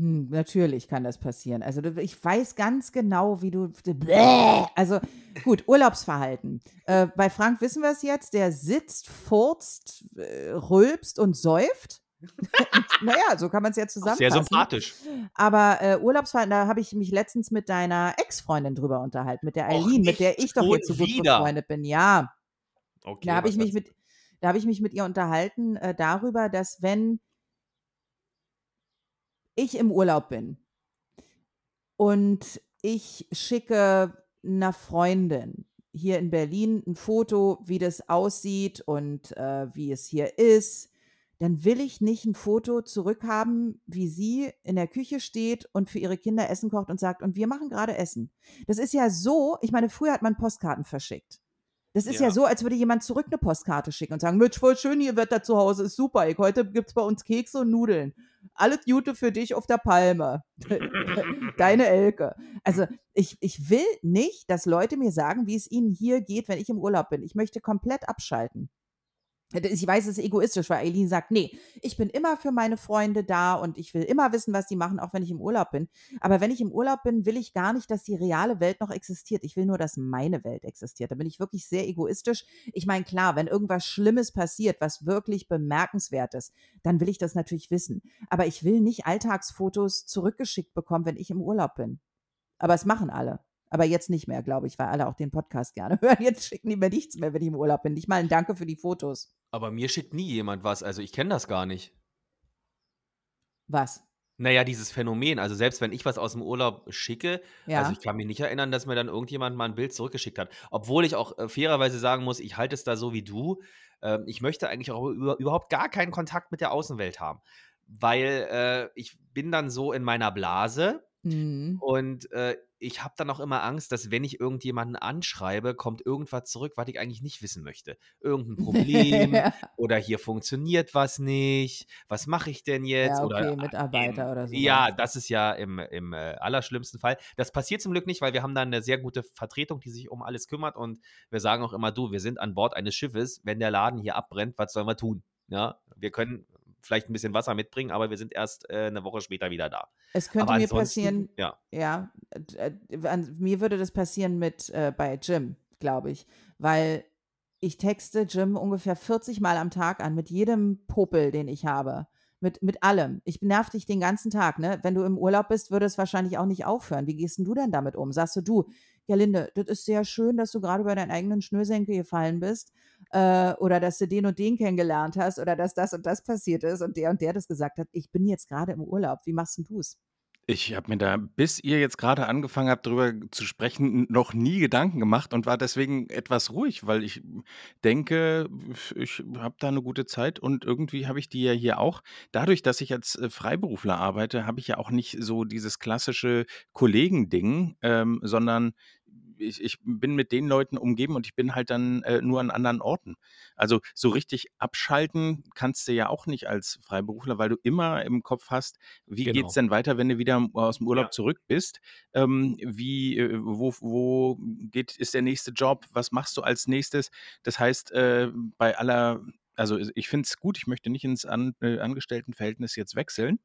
Hm, natürlich kann das passieren. Also ich weiß ganz genau, wie du. Also gut, Urlaubsverhalten. Äh, bei Frank wissen wir es jetzt, der sitzt, furzt, äh, rülpst und säuft. naja, so kann man es ja zusammenfassen. Sehr sympathisch. Aber äh, Urlaubsverhalten, da habe ich mich letztens mit deiner Ex-Freundin drüber unterhalten, mit der Eileen, mit der ich doch jetzt so gut wieder. befreundet bin. Ja. Okay, da habe ich mich mit, da habe ich mich mit ihr unterhalten äh, darüber, dass wenn ich im Urlaub bin und ich schicke einer Freundin hier in Berlin ein Foto, wie das aussieht und äh, wie es hier ist, dann will ich nicht ein Foto zurückhaben, wie sie in der Küche steht und für ihre Kinder Essen kocht und sagt, und wir machen gerade Essen. Das ist ja so, ich meine, früher hat man Postkarten verschickt. Das ist ja. ja. so, als würde jemand zurück eine Postkarte schicken und sagen, Mensch, voll schön, ihr Wetter zu Hause ist super. Heute gibt es bei uns Kekse und Nudeln. Alles Gute für dich auf der Palme. Deine Elke. Also ich, ich will nicht, dass Leute mir sagen, wie es ihnen hier geht, wenn ich im Urlaub bin. Ich möchte komplett abschalten. Ich weiß, es ist egoistisch, weil Eileen sagt, nee, ich bin immer für meine Freunde da und ich will immer wissen, was die machen, auch wenn ich im Urlaub bin. Aber wenn ich im Urlaub bin, will ich gar nicht, dass die reale Welt noch existiert. Ich will nur, dass meine Welt existiert. Da bin ich wirklich sehr egoistisch. Ich meine, klar, wenn irgendwas Schlimmes passiert, was wirklich bemerkenswert ist, dann will ich das natürlich wissen. Aber ich will nicht Alltagsfotos zurückgeschickt bekommen, wenn ich im Urlaub bin. Aber es machen alle. Aber jetzt nicht mehr, glaube ich, weil alle auch den Podcast gerne hören. Jetzt schicken die mir nichts mehr, wenn ich im Urlaub bin. Nicht mal ein Danke für die Fotos. Aber mir schickt nie jemand was. Also ich kenne das gar nicht. Was? Naja, dieses Phänomen. Also selbst wenn ich was aus dem Urlaub schicke, ja. also ich kann mich nicht erinnern, dass mir dann irgendjemand mal ein Bild zurückgeschickt hat. Obwohl ich auch äh, fairerweise sagen muss, ich halte es da so wie du. Äh, ich möchte eigentlich auch über, überhaupt gar keinen Kontakt mit der Außenwelt haben. Weil äh, ich bin dann so in meiner Blase mhm. und äh, ich habe dann auch immer Angst, dass wenn ich irgendjemanden anschreibe, kommt irgendwas zurück, was ich eigentlich nicht wissen möchte. Irgendein Problem ja. oder hier funktioniert was nicht. Was mache ich denn jetzt? Ja, okay, oder Mitarbeiter im, oder so. Ja, das ist ja im, im äh, allerschlimmsten Fall. Das passiert zum Glück nicht, weil wir haben da eine sehr gute Vertretung, die sich um alles kümmert und wir sagen auch immer, du, wir sind an Bord eines Schiffes. Wenn der Laden hier abbrennt, was sollen wir tun? Ja, wir können vielleicht ein bisschen Wasser mitbringen, aber wir sind erst äh, eine Woche später wieder da. Es könnte mir passieren, ja, ja äh, mir würde das passieren mit äh, bei Jim, glaube ich, weil ich texte Jim ungefähr 40 Mal am Tag an mit jedem Popel, den ich habe. Mit, mit allem. Ich nerv dich den ganzen Tag, ne? Wenn du im Urlaub bist, würde es wahrscheinlich auch nicht aufhören. Wie gehst denn du denn damit um? Sagst du, du, ja, Linde, das ist sehr schön, dass du gerade über deinen eigenen Schnürsenkel gefallen bist äh, oder dass du den und den kennengelernt hast oder dass das und das passiert ist und der und der das gesagt hat. Ich bin jetzt gerade im Urlaub. Wie machst denn du es? Ich habe mir da, bis ihr jetzt gerade angefangen habt, darüber zu sprechen, noch nie Gedanken gemacht und war deswegen etwas ruhig, weil ich denke, ich habe da eine gute Zeit und irgendwie habe ich die ja hier auch. Dadurch, dass ich als äh, Freiberufler arbeite, habe ich ja auch nicht so dieses klassische Kollegending, ähm, sondern ich, ich bin mit den Leuten umgeben und ich bin halt dann äh, nur an anderen Orten. Also so richtig abschalten kannst du ja auch nicht als Freiberufler, weil du immer im Kopf hast, wie genau. es denn weiter, wenn du wieder aus dem Urlaub ja. zurück bist? Ähm, wie, äh, wo, wo geht, ist der nächste Job? Was machst du als nächstes? Das heißt, äh, bei aller also ich finde es gut, ich möchte nicht ins An äh, Angestelltenverhältnis jetzt wechseln,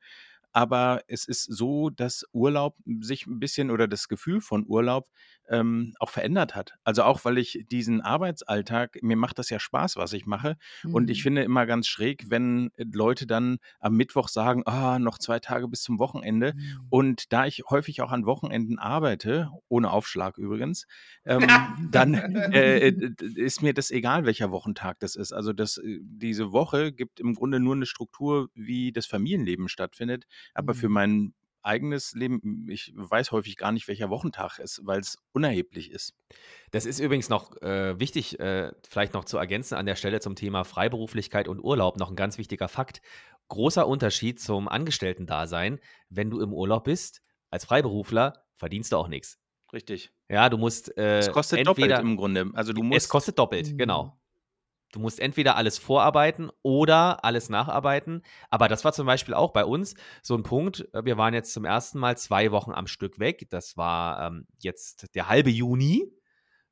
aber es ist so, dass Urlaub sich ein bisschen oder das Gefühl von Urlaub ähm, auch verändert hat. Also auch, weil ich diesen Arbeitsalltag, mir macht das ja Spaß, was ich mache. Mhm. Und ich mhm. finde immer ganz schräg, wenn Leute dann am Mittwoch sagen, ah, noch zwei Tage bis zum Wochenende. Mhm. Und da ich häufig auch an Wochenenden arbeite, ohne Aufschlag übrigens, ähm, dann äh, ist mir das egal, welcher Wochentag das ist. Also das, äh, diese Woche gibt im Grunde nur eine Struktur, wie das Familienleben stattfindet. Aber mhm. für meinen eigenes Leben, ich weiß häufig gar nicht, welcher Wochentag ist, weil es unerheblich ist. Das ist übrigens noch äh, wichtig, äh, vielleicht noch zu ergänzen an der Stelle zum Thema Freiberuflichkeit und Urlaub, noch ein ganz wichtiger Fakt. Großer Unterschied zum Angestellten-Dasein. Wenn du im Urlaub bist, als Freiberufler, verdienst du auch nichts. Richtig. Ja, du musst. Äh, es kostet entweder, doppelt im Grunde. Also du musst, es kostet doppelt, genau. Du musst entweder alles vorarbeiten oder alles nacharbeiten. Aber das war zum Beispiel auch bei uns so ein Punkt. Wir waren jetzt zum ersten Mal zwei Wochen am Stück weg. Das war ähm, jetzt der halbe Juni.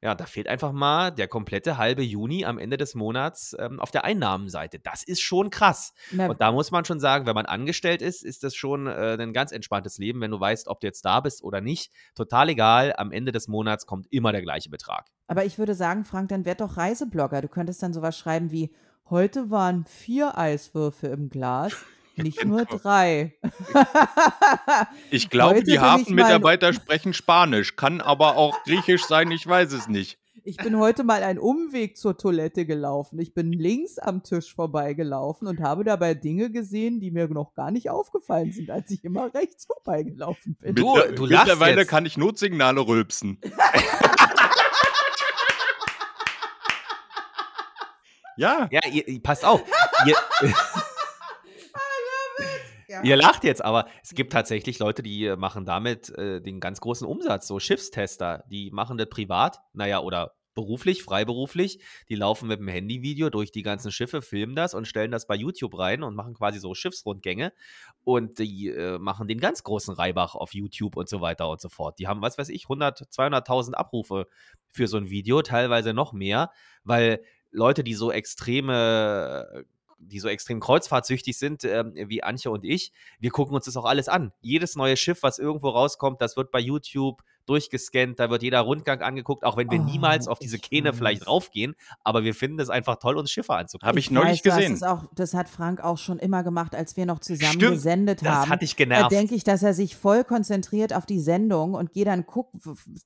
Ja, da fehlt einfach mal der komplette halbe Juni am Ende des Monats ähm, auf der Einnahmenseite. Das ist schon krass. Na, und da muss man schon sagen, wenn man angestellt ist, ist das schon äh, ein ganz entspanntes Leben, wenn du weißt, ob du jetzt da bist oder nicht. Total egal, am Ende des Monats kommt immer der gleiche Betrag. Aber ich würde sagen, Frank, dann werd doch Reiseblogger. Du könntest dann sowas schreiben wie, heute waren vier Eiswürfe im Glas. Nicht genau. nur drei. Ich glaube, Heute die Hafenmitarbeiter sprechen Spanisch, kann aber auch Griechisch sein, ich weiß es nicht. Ich bin heute mal einen Umweg zur Toilette gelaufen. Ich bin links am Tisch vorbeigelaufen und habe dabei Dinge gesehen, die mir noch gar nicht aufgefallen sind, als ich immer rechts vorbeigelaufen bin. Du, du Mittlerweile jetzt. kann ich Notsignale rülpsen. ja. Ja, ihr, passt auf. Ihr, ja. Ihr lacht jetzt, aber es gibt tatsächlich Leute, die äh, machen damit äh, den ganz großen Umsatz. So Schiffstester, die machen das privat, naja, oder beruflich, freiberuflich. Die laufen mit dem Handyvideo durch die ganzen Schiffe, filmen das und stellen das bei YouTube rein und machen quasi so Schiffsrundgänge. Und die äh, machen den ganz großen Reibach auf YouTube und so weiter und so fort. Die haben, was weiß ich, 100, 200.000 Abrufe für so ein Video, teilweise noch mehr, weil Leute, die so extreme die so extrem kreuzfahrtsüchtig sind, äh, wie Antje und ich, wir gucken uns das auch alles an. Jedes neue Schiff, was irgendwo rauskommt, das wird bei YouTube durchgescannt, da wird jeder Rundgang angeguckt, auch wenn wir oh, niemals auf diese Kähne vielleicht raufgehen, aber wir finden es einfach toll, uns Schiffe anzugucken. Habe ich, ich neulich weiß, gesehen. Das, auch, das, hat Frank auch schon immer gemacht, als wir noch zusammen Stimmt, gesendet haben. Das hatte ich genervt. Da denke ich, dass er sich voll konzentriert auf die Sendung und gehe dann gucken,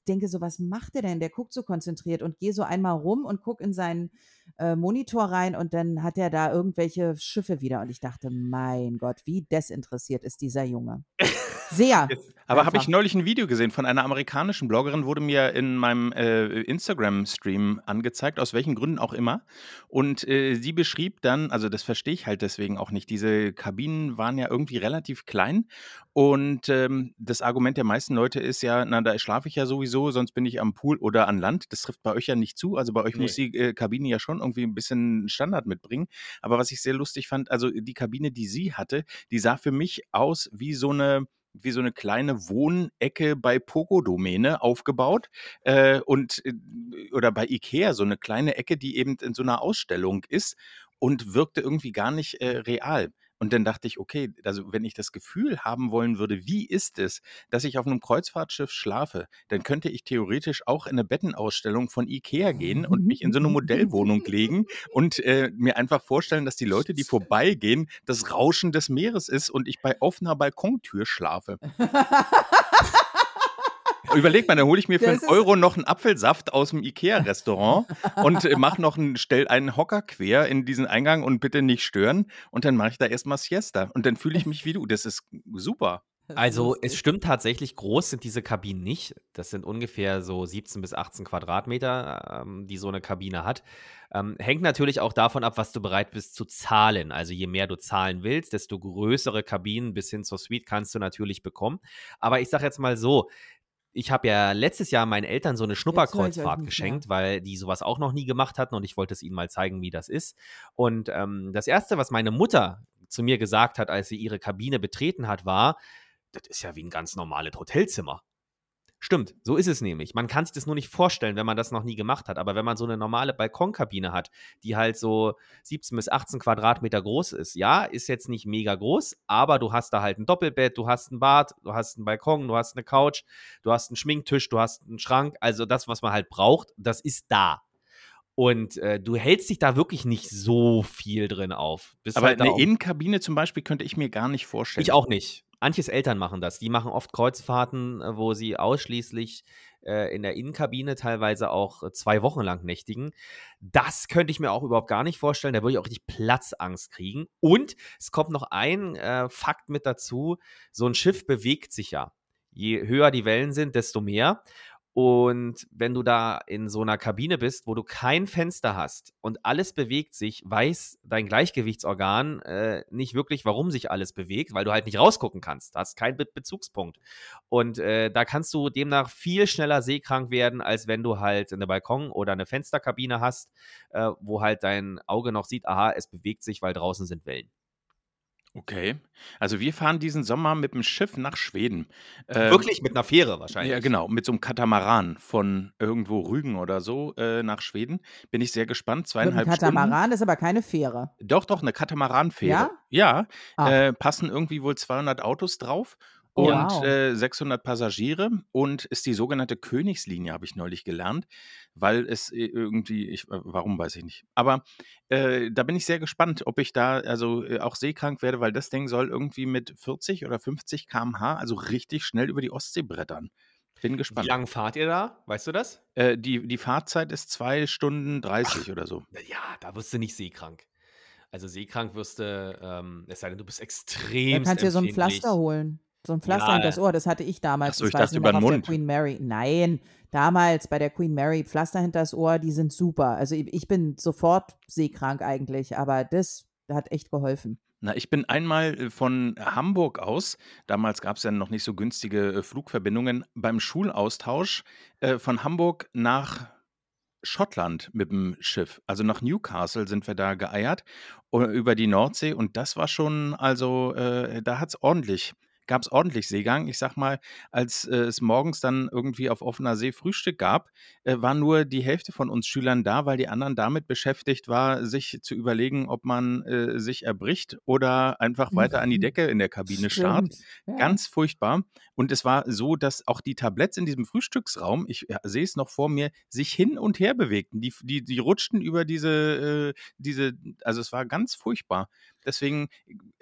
denke so, was macht der denn? Der guckt so konzentriert und gehe so einmal rum und gucke in seinen äh, Monitor rein und dann hat er da irgendwelche Schiffe wieder und ich dachte, mein Gott, wie desinteressiert ist dieser Junge. Sehr. Aber habe ich neulich ein Video gesehen von einer amerikanischen Bloggerin, wurde mir in meinem äh, Instagram-Stream angezeigt, aus welchen Gründen auch immer. Und äh, sie beschrieb dann, also das verstehe ich halt deswegen auch nicht, diese Kabinen waren ja irgendwie relativ klein. Und ähm, das Argument der meisten Leute ist ja, na, da schlafe ich ja sowieso, sonst bin ich am Pool oder an Land. Das trifft bei euch ja nicht zu. Also bei euch nee. muss die äh, Kabine ja schon irgendwie ein bisschen Standard mitbringen. Aber was ich sehr lustig fand, also die Kabine, die sie hatte, die sah für mich aus wie so eine wie so eine kleine Wohnecke bei Pogo-Domäne aufgebaut äh, und äh, oder bei Ikea so eine kleine Ecke, die eben in so einer Ausstellung ist und wirkte irgendwie gar nicht äh, real. Und dann dachte ich, okay, also wenn ich das Gefühl haben wollen würde, wie ist es, dass ich auf einem Kreuzfahrtschiff schlafe, dann könnte ich theoretisch auch in eine Bettenausstellung von Ikea gehen und mich in so eine Modellwohnung legen und äh, mir einfach vorstellen, dass die Leute, die vorbeigehen, das Rauschen des Meeres ist und ich bei offener Balkontür schlafe. Überleg mal, dann hole ich mir für einen Euro noch einen Apfelsaft aus dem Ikea-Restaurant und äh, mach noch einen, stell einen Hocker quer in diesen Eingang und bitte nicht stören. Und dann mache ich da erstmal Siesta. Und dann fühle ich mich wie du. Das ist super. Also es stimmt tatsächlich, groß sind diese Kabinen nicht. Das sind ungefähr so 17 bis 18 Quadratmeter, ähm, die so eine Kabine hat. Ähm, hängt natürlich auch davon ab, was du bereit bist zu zahlen. Also je mehr du zahlen willst, desto größere Kabinen bis hin zur Suite kannst du natürlich bekommen. Aber ich sage jetzt mal so, ich habe ja letztes Jahr meinen Eltern so eine Schnupperkreuzfahrt geschenkt, weil die sowas auch noch nie gemacht hatten und ich wollte es ihnen mal zeigen, wie das ist. Und ähm, das Erste, was meine Mutter zu mir gesagt hat, als sie ihre Kabine betreten hat, war, das ist ja wie ein ganz normales Hotelzimmer. Stimmt, so ist es nämlich. Man kann sich das nur nicht vorstellen, wenn man das noch nie gemacht hat. Aber wenn man so eine normale Balkonkabine hat, die halt so 17 bis 18 Quadratmeter groß ist, ja, ist jetzt nicht mega groß, aber du hast da halt ein Doppelbett, du hast ein Bad, du hast einen Balkon, du hast eine Couch, du hast einen Schminktisch, du hast einen Schrank. Also das, was man halt braucht, das ist da. Und äh, du hältst dich da wirklich nicht so viel drin auf. Bist Aber halt eine Innenkabine zum Beispiel könnte ich mir gar nicht vorstellen. Ich auch nicht. Manches Eltern machen das. Die machen oft Kreuzfahrten, äh, wo sie ausschließlich äh, in der Innenkabine teilweise auch äh, zwei Wochen lang nächtigen. Das könnte ich mir auch überhaupt gar nicht vorstellen. Da würde ich auch richtig Platzangst kriegen. Und es kommt noch ein äh, Fakt mit dazu: So ein Schiff bewegt sich ja. Je höher die Wellen sind, desto mehr. Und wenn du da in so einer Kabine bist, wo du kein Fenster hast und alles bewegt sich, weiß dein Gleichgewichtsorgan äh, nicht wirklich, warum sich alles bewegt, weil du halt nicht rausgucken kannst. Du hast keinen Be Bezugspunkt. Und äh, da kannst du demnach viel schneller seekrank werden, als wenn du halt eine Balkon- oder eine Fensterkabine hast, äh, wo halt dein Auge noch sieht, aha, es bewegt sich, weil draußen sind Wellen. Okay. Also wir fahren diesen Sommer mit dem Schiff nach Schweden. Ähm, Wirklich mit einer Fähre wahrscheinlich. Ja, genau, mit so einem Katamaran von irgendwo Rügen oder so äh, nach Schweden. Bin ich sehr gespannt. Mit Zweieinhalb Stunden. Katamaran ist aber keine Fähre. Doch, doch, eine Katamaranfähre. Ja? Ja, ah. äh, passen irgendwie wohl 200 Autos drauf und wow. äh, 600 Passagiere und ist die sogenannte Königslinie, habe ich neulich gelernt, weil es äh, irgendwie, ich, äh, warum weiß ich nicht. Aber äh, da bin ich sehr gespannt, ob ich da also äh, auch seekrank werde, weil das Ding soll irgendwie mit 40 oder 50 km/h, also richtig schnell über die Ostsee brettern. Bin gespannt. Wie lange fahrt ihr da? Weißt du das? Äh, die, die Fahrzeit ist 2 Stunden 30 Ach, oder so. Ja, da wirst du nicht seekrank. Also seekrank wirst du, ähm, es sei denn, du bist extrem. Dann kannst du dir so ein Pflaster holen. So ein Pflaster ja. das Ohr, das hatte ich damals. Achso, ich dachte über den Mund. Queen Mary. Nein, damals bei der Queen Mary Pflaster hinter das Ohr, die sind super. Also ich, ich bin sofort seekrank eigentlich, aber das hat echt geholfen. Na, ich bin einmal äh, von Hamburg aus, damals gab es ja noch nicht so günstige äh, Flugverbindungen, beim Schulaustausch äh, von Hamburg nach Schottland mit dem Schiff. Also nach Newcastle sind wir da geeiert über die Nordsee und das war schon, also äh, da hat es ordentlich gab es ordentlich Seegang. Ich sag mal, als äh, es morgens dann irgendwie auf offener See Frühstück gab, äh, war nur die Hälfte von uns Schülern da, weil die anderen damit beschäftigt war, sich zu überlegen, ob man äh, sich erbricht oder einfach weiter an die Decke in der Kabine starrt. Ja. Ganz furchtbar. Und es war so, dass auch die Tabletts in diesem Frühstücksraum, ich ja, sehe es noch vor mir, sich hin und her bewegten. Die, die, die rutschten über diese, äh, diese, also es war ganz furchtbar. Deswegen,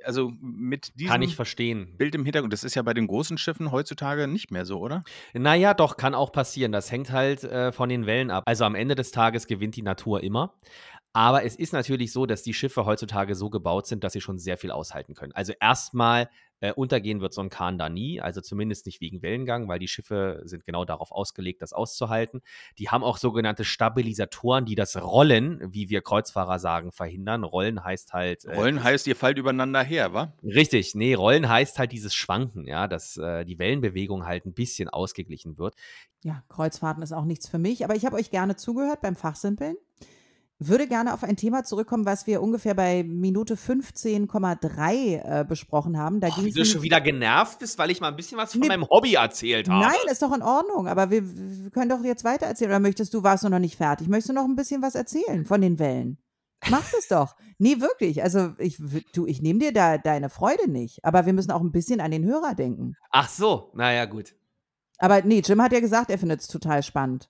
also mit diesem kann ich verstehen. Bild im Hintergrund, das ist ja bei den großen Schiffen heutzutage nicht mehr so, oder? Naja, doch, kann auch passieren. Das hängt halt äh, von den Wellen ab. Also am Ende des Tages gewinnt die Natur immer. Aber es ist natürlich so, dass die Schiffe heutzutage so gebaut sind, dass sie schon sehr viel aushalten können. Also erstmal äh, untergehen wird so ein Kahn da nie, also zumindest nicht wegen Wellengang, weil die Schiffe sind genau darauf ausgelegt, das auszuhalten. Die haben auch sogenannte Stabilisatoren, die das Rollen, wie wir Kreuzfahrer sagen, verhindern. Rollen heißt halt. Äh, Rollen heißt, ihr fallt übereinander her, wa? Richtig, nee, Rollen heißt halt dieses Schwanken, ja, dass äh, die Wellenbewegung halt ein bisschen ausgeglichen wird. Ja, Kreuzfahrten ist auch nichts für mich, aber ich habe euch gerne zugehört beim Fachsimpeln würde gerne auf ein Thema zurückkommen, was wir ungefähr bei Minute 15,3 äh, besprochen haben. Da oh, wie du schon wieder genervt bist, weil ich mal ein bisschen was von nee, meinem Hobby erzählt habe. Nein, ist doch in Ordnung, aber wir, wir können doch jetzt weiter erzählen. Oder möchtest du, warst du noch nicht fertig? Möchtest du noch ein bisschen was erzählen von den Wellen? Mach das doch. Nee, wirklich. Also ich, du, ich nehme dir da deine Freude nicht. Aber wir müssen auch ein bisschen an den Hörer denken. Ach so, naja, gut. Aber nee, Jim hat ja gesagt, er findet es total spannend.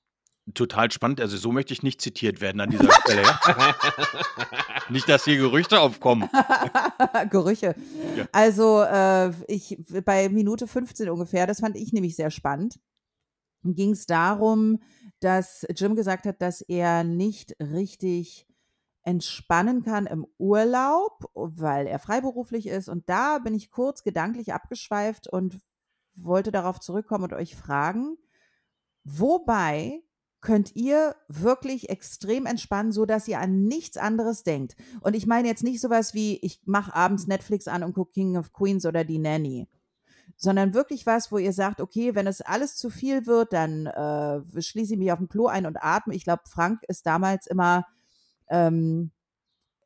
Total spannend. Also so möchte ich nicht zitiert werden an dieser Stelle. Nicht, dass hier Gerüchte aufkommen. Gerüche. Ja. Also äh, ich bei Minute 15 ungefähr, das fand ich nämlich sehr spannend, ging es darum, dass Jim gesagt hat, dass er nicht richtig entspannen kann im Urlaub, weil er freiberuflich ist. Und da bin ich kurz gedanklich abgeschweift und wollte darauf zurückkommen und euch fragen, wobei könnt ihr wirklich extrem entspannen, so dass ihr an nichts anderes denkt. Und ich meine jetzt nicht sowas wie, ich mache abends Netflix an und gucke King of Queens oder die Nanny, sondern wirklich was, wo ihr sagt, okay, wenn es alles zu viel wird, dann äh, schließe ich mich auf dem Klo ein und atme. Ich glaube, Frank ist damals immer ähm,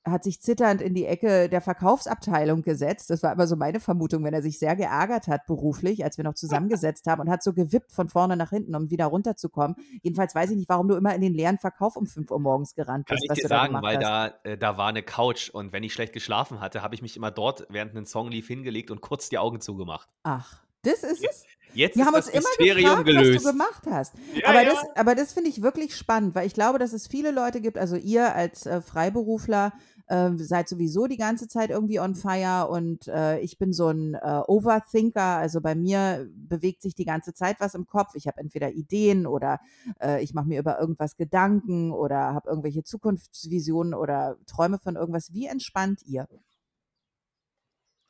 hat sich zitternd in die Ecke der Verkaufsabteilung gesetzt. Das war immer so meine Vermutung, wenn er sich sehr geärgert hat beruflich, als wir noch zusammengesetzt haben und hat so gewippt von vorne nach hinten, um wieder runterzukommen. Jedenfalls weiß ich nicht, warum du immer in den leeren Verkauf um 5 Uhr morgens gerannt bist. Kann ich dir sagen, da weil da, äh, da war eine Couch und wenn ich schlecht geschlafen hatte, habe ich mich immer dort, während ein Song lief, hingelegt und kurz die Augen zugemacht. Ach. Das ist es. Jetzt Wir ist haben das uns immer Mysterium gefragt, gelöst. was du gemacht hast. Ja, aber, ja. das, aber das finde ich wirklich spannend, weil ich glaube, dass es viele Leute gibt, also ihr als äh, Freiberufler äh, seid sowieso die ganze Zeit irgendwie on fire und äh, ich bin so ein äh, Overthinker, also bei mir bewegt sich die ganze Zeit was im Kopf. Ich habe entweder Ideen oder äh, ich mache mir über irgendwas Gedanken oder habe irgendwelche Zukunftsvisionen oder träume von irgendwas. Wie entspannt ihr?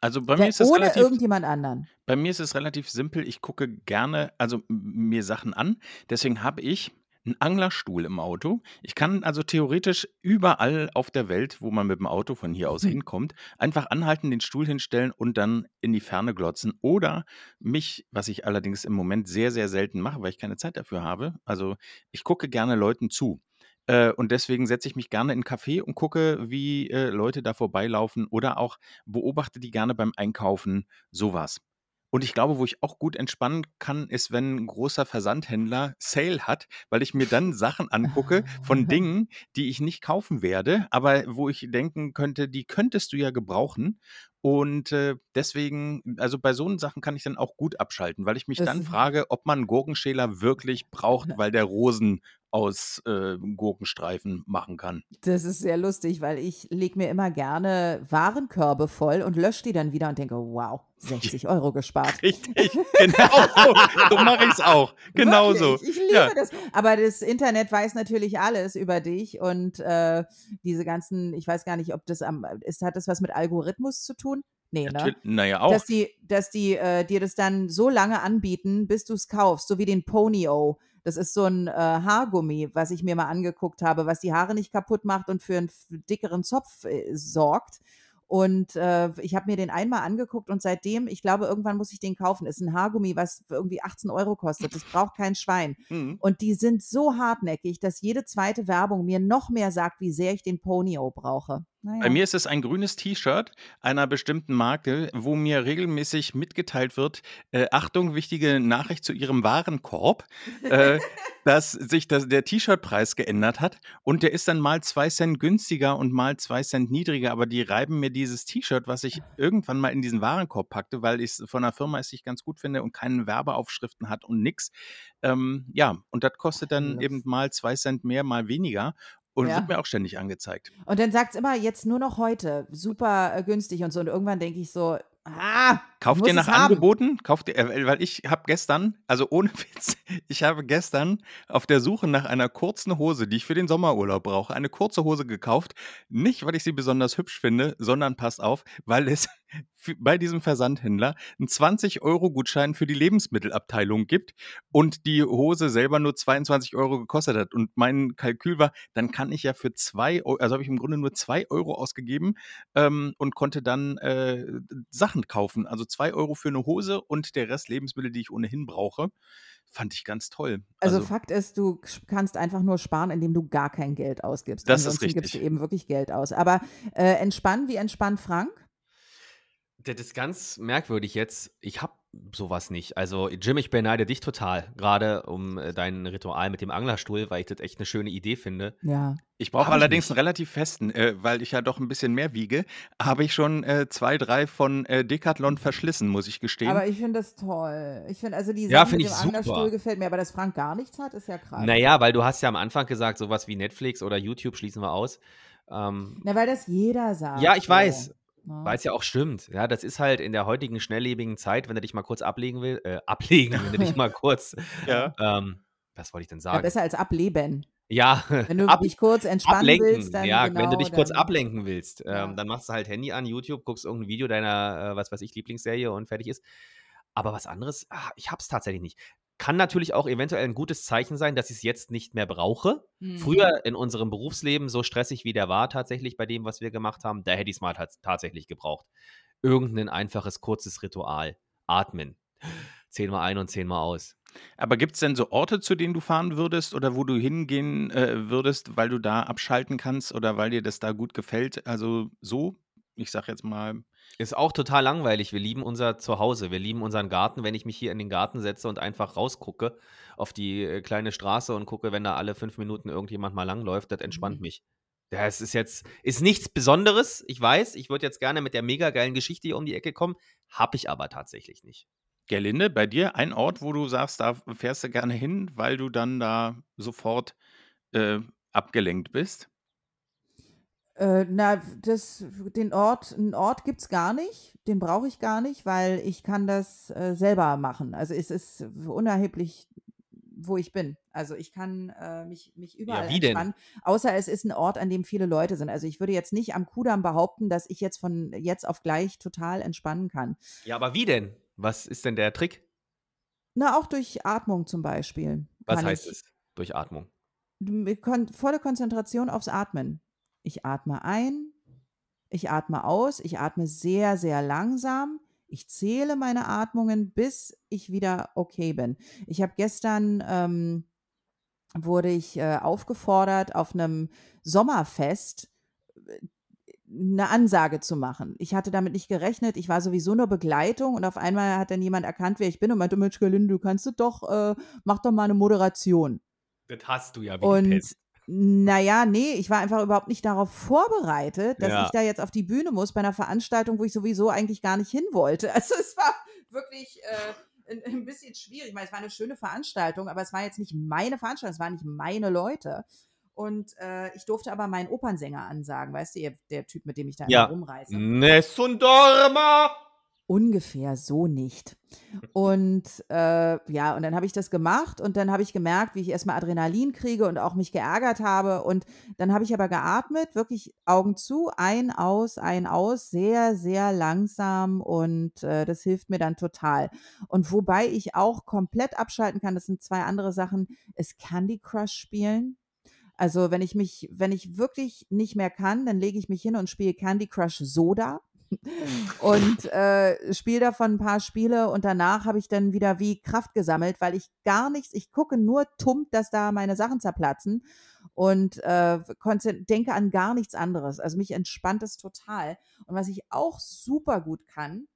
Also bei mir ist es ohne relativ irgendjemand anderen. Bei mir ist es relativ simpel. Ich gucke gerne, also mir Sachen an. Deswegen habe ich einen Anglerstuhl im Auto. Ich kann also theoretisch überall auf der Welt, wo man mit dem Auto von hier aus Hm. hinkommt, einfach anhalten, den Stuhl hinstellen und dann in die Ferne glotzen. Oder mich, was ich allerdings im Moment sehr, sehr selten mache, weil ich keine Zeit dafür habe. Also ich gucke gerne Leuten zu. Äh, und deswegen setze ich mich gerne in 'n Café und gucke, wie, äh, Leute da vorbeilaufen oder auch beobachte die gerne beim Einkaufen, sowas. Und ich glaube, wo ich auch gut entspannen kann, ist, wenn 'n großer Versandhändler Sale hat, weil ich mir dann Sachen angucke von Dingen, die ich nicht kaufen werde, aber wo ich denken könnte, die könntest du ja gebrauchen. Und, äh, deswegen also bei so Sachen kann ich dann auch gut abschalten, weil ich mich Das dann frage, ob man Gurkenschäler wirklich braucht, weil der Rosen aus, äh, Gurkenstreifen machen kann. Das ist sehr lustig, weil ich lege mir immer gerne Warenkörbe voll und lösche die dann wieder und denke: „Wow, 60 Euro gespart.“ Richtig, genau so. So mache ich's auch. Genau so. Wirklich, ich liebe Ja. das. Aber das Internet weiß natürlich alles über dich und, äh, diese ganzen ich weiß gar nicht, ob das am ist hat das was mit Algorithmus zu tun? Ne, ne? Natür na ja, auch. Dass die dass die, äh, dir das dann so lange anbieten, bis du's kaufst, so wie den Ponyo. Das ist so 'n, äh, Haargummi, was ich mir mal angeguckt habe, was die Haare nicht kaputt macht und für 'n f dickeren Zopf, äh, sorgt. Und, äh, ich habe mir den einmal angeguckt und seitdem ich glaube, irgendwann muss ich den kaufen. Ist 'n Haargummi, was irgendwie 18 Euro kostet. Das braucht kein Schwein. Mhm. Und die sind so hartnäckig, dass jede zweite Werbung mir noch mehr sagt, wie sehr ich den Ponyo brauche. Na Bei mir ist es ein grünes T-Shirt einer bestimmten Marke, wo mir regelmäßig mitgeteilt wird: „Äh, Achtung, wichtige Nachricht zu Ihrem Warenkorb, äh, dass sich das der T-Shirt-Preis geändert hat. Und der ist dann mal 2 Cent günstiger und mal 2 Cent niedriger, aber die reiben mir dieses T-Shirt, was ich irgendwann mal in diesen Warenkorb packte, weil ich's von 'ner Firma ist, die ich ganz gut finde und keine Werbeaufschriften hat und nix. Ähm, ja, und das kostet dann eben mal 2 Cent mehr, mal weniger und Ja. wird mir auch ständig angezeigt. Und dann sagt's immer: „Jetzt nur noch heute, super, äh, günstig“ und so. Und irgendwann denke ich so: „Ah, Kauft ihr es nach haben.“ Angeboten? Kauft ihr äh, weil ich habe gestern also ohne Witz, ich habe gestern auf der Suche nach einer kurzen Hose, die ich für den Sommerurlaub brauche, eine kurze Hose gekauft. Nicht, weil ich sie besonders hübsch finde, sondern passt auf, weil es bei diesem Versandhändler 'n 20 € Gutschein für die Lebensmittelabteilung gibt und die Hose selber nur 22 € gekostet hat. Und mein Kalkül war, dann kann ich ja für 2 Eu also habe ich im Grunde nur 2 € ausgegeben, ähm, und konnte dann, äh, Sachen kaufen. Also 2 € für 'ne Hose und der Rest Lebensmittel, die ich ohnehin brauche. Fand ich ganz toll. Also, Also Fakt ist, du kannst einfach nur sparen, indem du gar kein Geld ausgibst. Das ist Ansonsten gibst du richtig. eben wirklich Geld aus. Aber, äh, entspannen wie entspannt Frank? Das ist ganz merkwürdig jetzt. Ich habe sowas nicht. Also, Jim, ich beneide dich total, gerade um äh, dein Ritual mit dem Anglerstuhl, weil ich das echt eine schöne Idee finde. Ja. Ich brauche ich allerdings nicht. einen relativ festen, äh, weil ich ja doch ein bisschen mehr wiege, habe ich schon äh, zwei, drei von äh, Decathlon verschlissen, muss ich gestehen. Aber ich finde das toll. Ich finde, also die Ja, Sache finde mit ich dem Anglerstuhl super. gefällt mir, aber dass Frank gar nichts hat, ist ja krass. Naja, weil du hast ja am Anfang gesagt, sowas wie Netflix oder YouTube schließen wir aus. Ähm, Na, weil das jeder sagt. ja, ich weiß, ne? weil es ja auch stimmt. Ja, das ist halt in der heutigen schnelllebigen Zeit, wenn du dich mal kurz ablegen willst, äh, ablegen, wenn du dich mal kurz, ja. ähm, was wollte ich denn Ja, sagen? besser als ableben. Ja, Wenn du ab, dich kurz entspannen ablenken. willst, dann ja, genau, wenn du dich kurz ablenken willst, Ja. ähm, dann machst du halt Handy an, YouTube, guckst irgendein Video deiner, äh, was weiß ich, Lieblingsserie und fertig ist. Aber was anderes, ah, ich hab's tatsächlich nicht. Kann natürlich auch eventuell ein gutes Zeichen sein, dass ich es jetzt nicht mehr brauche. Hm. Früher in unserem Berufsleben, so stressig wie der war tatsächlich bei dem, was wir gemacht haben, da hätte ich es mal tats tatsächlich gebraucht. Irgendein einfaches, kurzes Ritual. Atmen. Zehnmal ein und zehnmal aus. Aber gibt es denn so Orte, zu denen du fahren würdest oder wo du hingehen äh, würdest, weil du da abschalten kannst oder weil dir das da gut gefällt? Also so, ich sag jetzt mal, Ist auch total langweilig. Wir lieben unser Zuhause. Wir lieben unseren Garten. Wenn ich mich hier in den Garten setze und einfach rausgucke auf die äh, kleine Straße und gucke, wenn da alle fünf Minuten irgendjemand mal langläuft, das entspannt Mhm. mich. Ja, es ist jetzt, ist nichts Besonderes. Ich weiß, ich würde jetzt gerne mit der mega geilen Geschichte hier um die Ecke kommen. Hab ich aber tatsächlich nicht. Gerlinde, bei dir ein Ort, wo du sagst, da fährst du gerne hin, weil du dann da sofort äh, abgelenkt bist? Äh, na, das, den Ort, einen Ort gibt es gar nicht. Den brauche ich gar nicht, weil ich kann das äh, selber machen. Also es ist unerheblich, wo ich bin. Also ich kann äh, mich, mich überall wie denn? entspannen, außer es ist ein Ort, an dem viele Leute sind. Also ich würde jetzt nicht am Kudamm behaupten, dass ich jetzt von jetzt auf gleich total entspannen kann. Ja, aber wie denn? Was ist denn der Trick? Na, auch durch Atmung zum Beispiel. Was heißt ich, es? Durch Atmung. kon volle Konzentration aufs Atmen. Ich atme ein, ich atme aus, ich atme sehr, sehr langsam. Ich zähle meine Atmungen, bis ich wieder okay bin. Ich habe gestern, ähm, wurde ich äh, aufgefordert, auf einem Sommerfest äh, eine Ansage zu machen. Ich hatte damit nicht gerechnet. Ich war sowieso nur Begleitung und auf einmal hat dann jemand erkannt, wer ich bin und meinte, Mensch, Gerlinde, du kannst es doch, äh, mach doch mal eine Moderation. Das hast du ja wie Und Pest. Naja, nee, ich war einfach überhaupt nicht darauf vorbereitet, dass Ja. ich da jetzt auf die Bühne muss bei einer Veranstaltung, wo ich sowieso eigentlich gar nicht hin wollte. Also es war wirklich äh, ein, ein bisschen schwierig. Ich meine, es war eine schöne Veranstaltung, aber es war jetzt nicht meine Veranstaltung, es waren nicht meine Leute. Und äh, ich durfte aber meinen Opernsänger ansagen, weißt du, der Typ, mit dem ich da Ja. rumreise. Nessun Dorma! Ungefähr so nicht. Und äh, ja, und dann habe ich das gemacht und dann habe ich gemerkt, wie ich erstmal Adrenalin kriege und auch mich geärgert habe. Und dann habe ich aber geatmet, wirklich Augen zu, ein, aus, ein, aus, sehr, sehr langsam und äh, das hilft mir dann total. Und wobei ich auch komplett abschalten kann, das sind zwei andere Sachen, ist Candy Crush spielen. Also wenn ich mich, wenn ich wirklich nicht mehr kann, dann lege ich mich hin und spiele Candy Crush Soda und äh, spiele davon ein paar Spiele und danach habe ich dann wieder wie Kraft gesammelt, weil ich gar nichts, ich gucke nur tump, dass da meine Sachen zerplatzen und äh, denke an gar nichts anderes. Also mich entspannt es total. Und was ich auch super gut kann,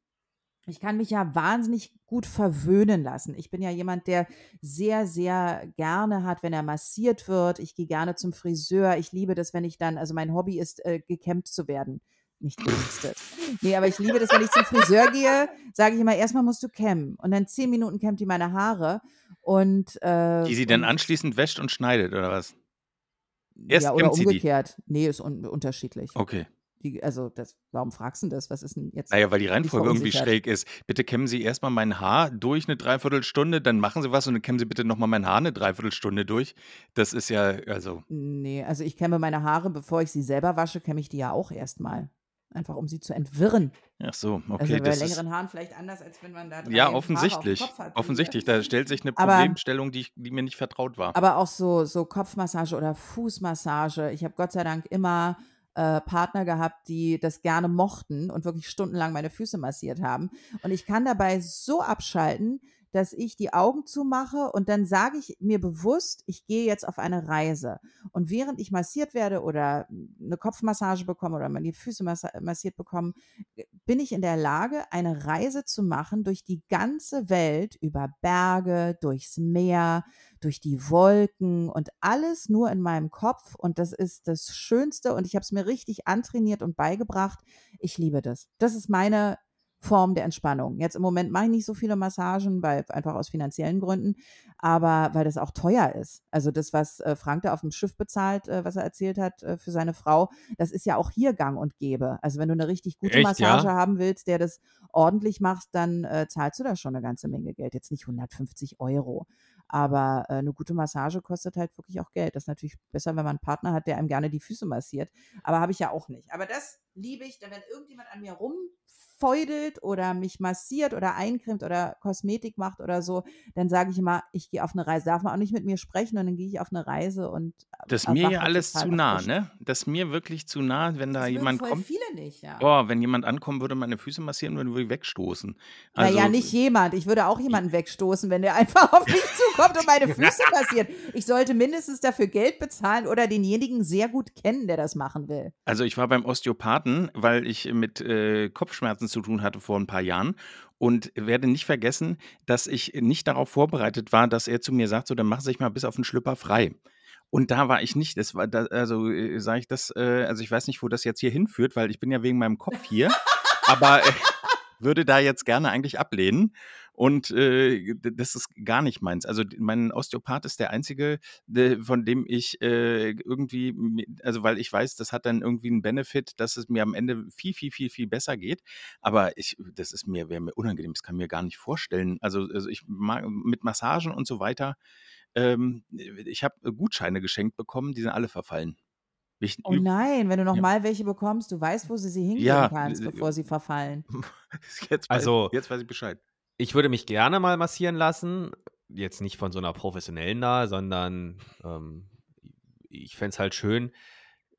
ich kann mich ja wahnsinnig gut verwöhnen lassen. Ich bin ja jemand, der sehr, sehr gerne hat, wenn er massiert wird. Ich gehe gerne zum Friseur. Ich liebe das, wenn ich dann, also mein Hobby ist, äh, gekämmt zu werden. Nicht Liebste. Nee, aber ich liebe das, wenn ich zum Friseur gehe, sage ich immer, erstmal musst du kämmen. Und dann zehn Minuten kämmt die meine Haare. Und, äh, Die sie dann anschließend wäscht und schneidet, oder was? Erst ja, oder kämmt sie die. umgekehrt. Nee, ist un unterschiedlich. Okay. Die, also, das, warum fragst du das? Was ist denn jetzt? Naja, weil die Reihenfolge irgendwie schräg ist. Bitte kämmen Sie erstmal mein Haar durch eine Dreiviertelstunde, dann machen Sie was und dann kämmen Sie bitte nochmal mein Haar eine Dreiviertelstunde durch. Das ist ja, also, Nee, also ich kämme meine Haare, bevor ich sie selber wasche, kämme ich die ja auch erstmal. Einfach um sie zu entwirren. ach so, also okay. bei Das ist, längeren Haaren vielleicht anders, als wenn man da drei ja, auf offensichtlich. Kopf hat. Offensichtlich, da stellt sich eine Aber- Problemstellung, die, ich, die mir nicht vertraut war. Aber auch so, so Kopfmassage oder Fußmassage. Ich habe Gott sei Dank immer äh, Partner gehabt, die das gerne mochten und wirklich stundenlang meine Füße massiert haben. Und ich kann dabei so abschalten, dass ich die Augen zumache und dann sage ich mir bewusst, ich gehe jetzt auf eine Reise. Und während ich massiert werde oder eine Kopfmassage bekomme oder meine Füße massiert bekomme, bin ich in der Lage, eine Reise zu machen durch die ganze Welt, über Berge, durchs Meer, durch die Wolken und alles nur in meinem Kopf. Und das ist das Schönste. Und ich habe es mir richtig antrainiert und beigebracht. Ich liebe das. Das ist meine Form der Entspannung. Jetzt im Moment mache ich nicht so viele Massagen, weil einfach aus finanziellen Gründen, aber weil das auch teuer ist. Also das, was äh, Frank da auf dem Schiff bezahlt, äh, was er erzählt hat äh, für seine Frau, das ist ja auch hier gang und gäbe. Also wenn du eine richtig gute Echt, Massage ja? haben willst, der das ordentlich macht, dann äh, zahlst du da schon eine ganze Menge Geld. Jetzt nicht 150 Euro. Aber äh, eine gute Massage kostet halt wirklich auch Geld. Das ist natürlich besser, wenn man einen Partner hat, der einem gerne die Füße massiert. Aber habe ich ja auch nicht. Aber das liebe ich, denn wenn irgendjemand an mir rumfeudelt oder mich massiert oder eincremt oder Kosmetik macht oder so, dann sage ich immer, ich gehe auf eine Reise. Darf man auch nicht mit mir sprechen und dann gehe ich auf eine Reise und Das ist mir ja alles zu nah, ne? Das ist mir wirklich zu nah, wenn da Das jemand voll kommt. viele nicht, ja. Boah, wenn jemand ankommen würde, meine Füße massieren würde, würde ich wegstoßen. Also, naja, nicht jemand. Ich würde auch jemanden wegstoßen, wenn der einfach auf mich zukommt und meine Füße massiert. Ich sollte mindestens dafür Geld bezahlen oder denjenigen sehr gut kennen, der das machen will. Also ich war beim Osteopathen, weil ich mit äh, Kopfschmerzen zu tun hatte vor ein paar Jahren und werde nicht vergessen, dass ich nicht darauf vorbereitet war, dass er zu mir sagt, so dann mach sich mal bis auf den Schlüpper frei. Und da war ich nicht. Das war da, also äh, sage ich das, äh, also ich weiß nicht, wo das jetzt hier hinführt, weil ich bin ja wegen meinem Kopf hier, aber äh, würde da jetzt gerne eigentlich ablehnen. Und äh, das ist gar nicht meins. Also mein Osteopath ist der einzige, von dem ich äh, irgendwie, also weil ich weiß, das hat dann irgendwie einen Benefit, dass es mir am Ende viel, viel, viel, viel besser geht. Aber ich, das ist mir, wäre mir unangenehm, das kann mir gar nicht vorstellen. Also, also ich mag mit Massagen und so weiter. Ähm, ich habe Gutscheine geschenkt bekommen, die sind alle verfallen. Ich, Oh nein, wenn du noch Ja. mal welche bekommst, du weißt, wo sie sie hingeben Ja, kannst, äh, bevor sie verfallen. jetzt, weiß, Also- jetzt weiß ich Bescheid. Ich würde mich gerne mal massieren lassen. Jetzt nicht von so einer professionellen da, sondern ähm, ich fände es halt schön,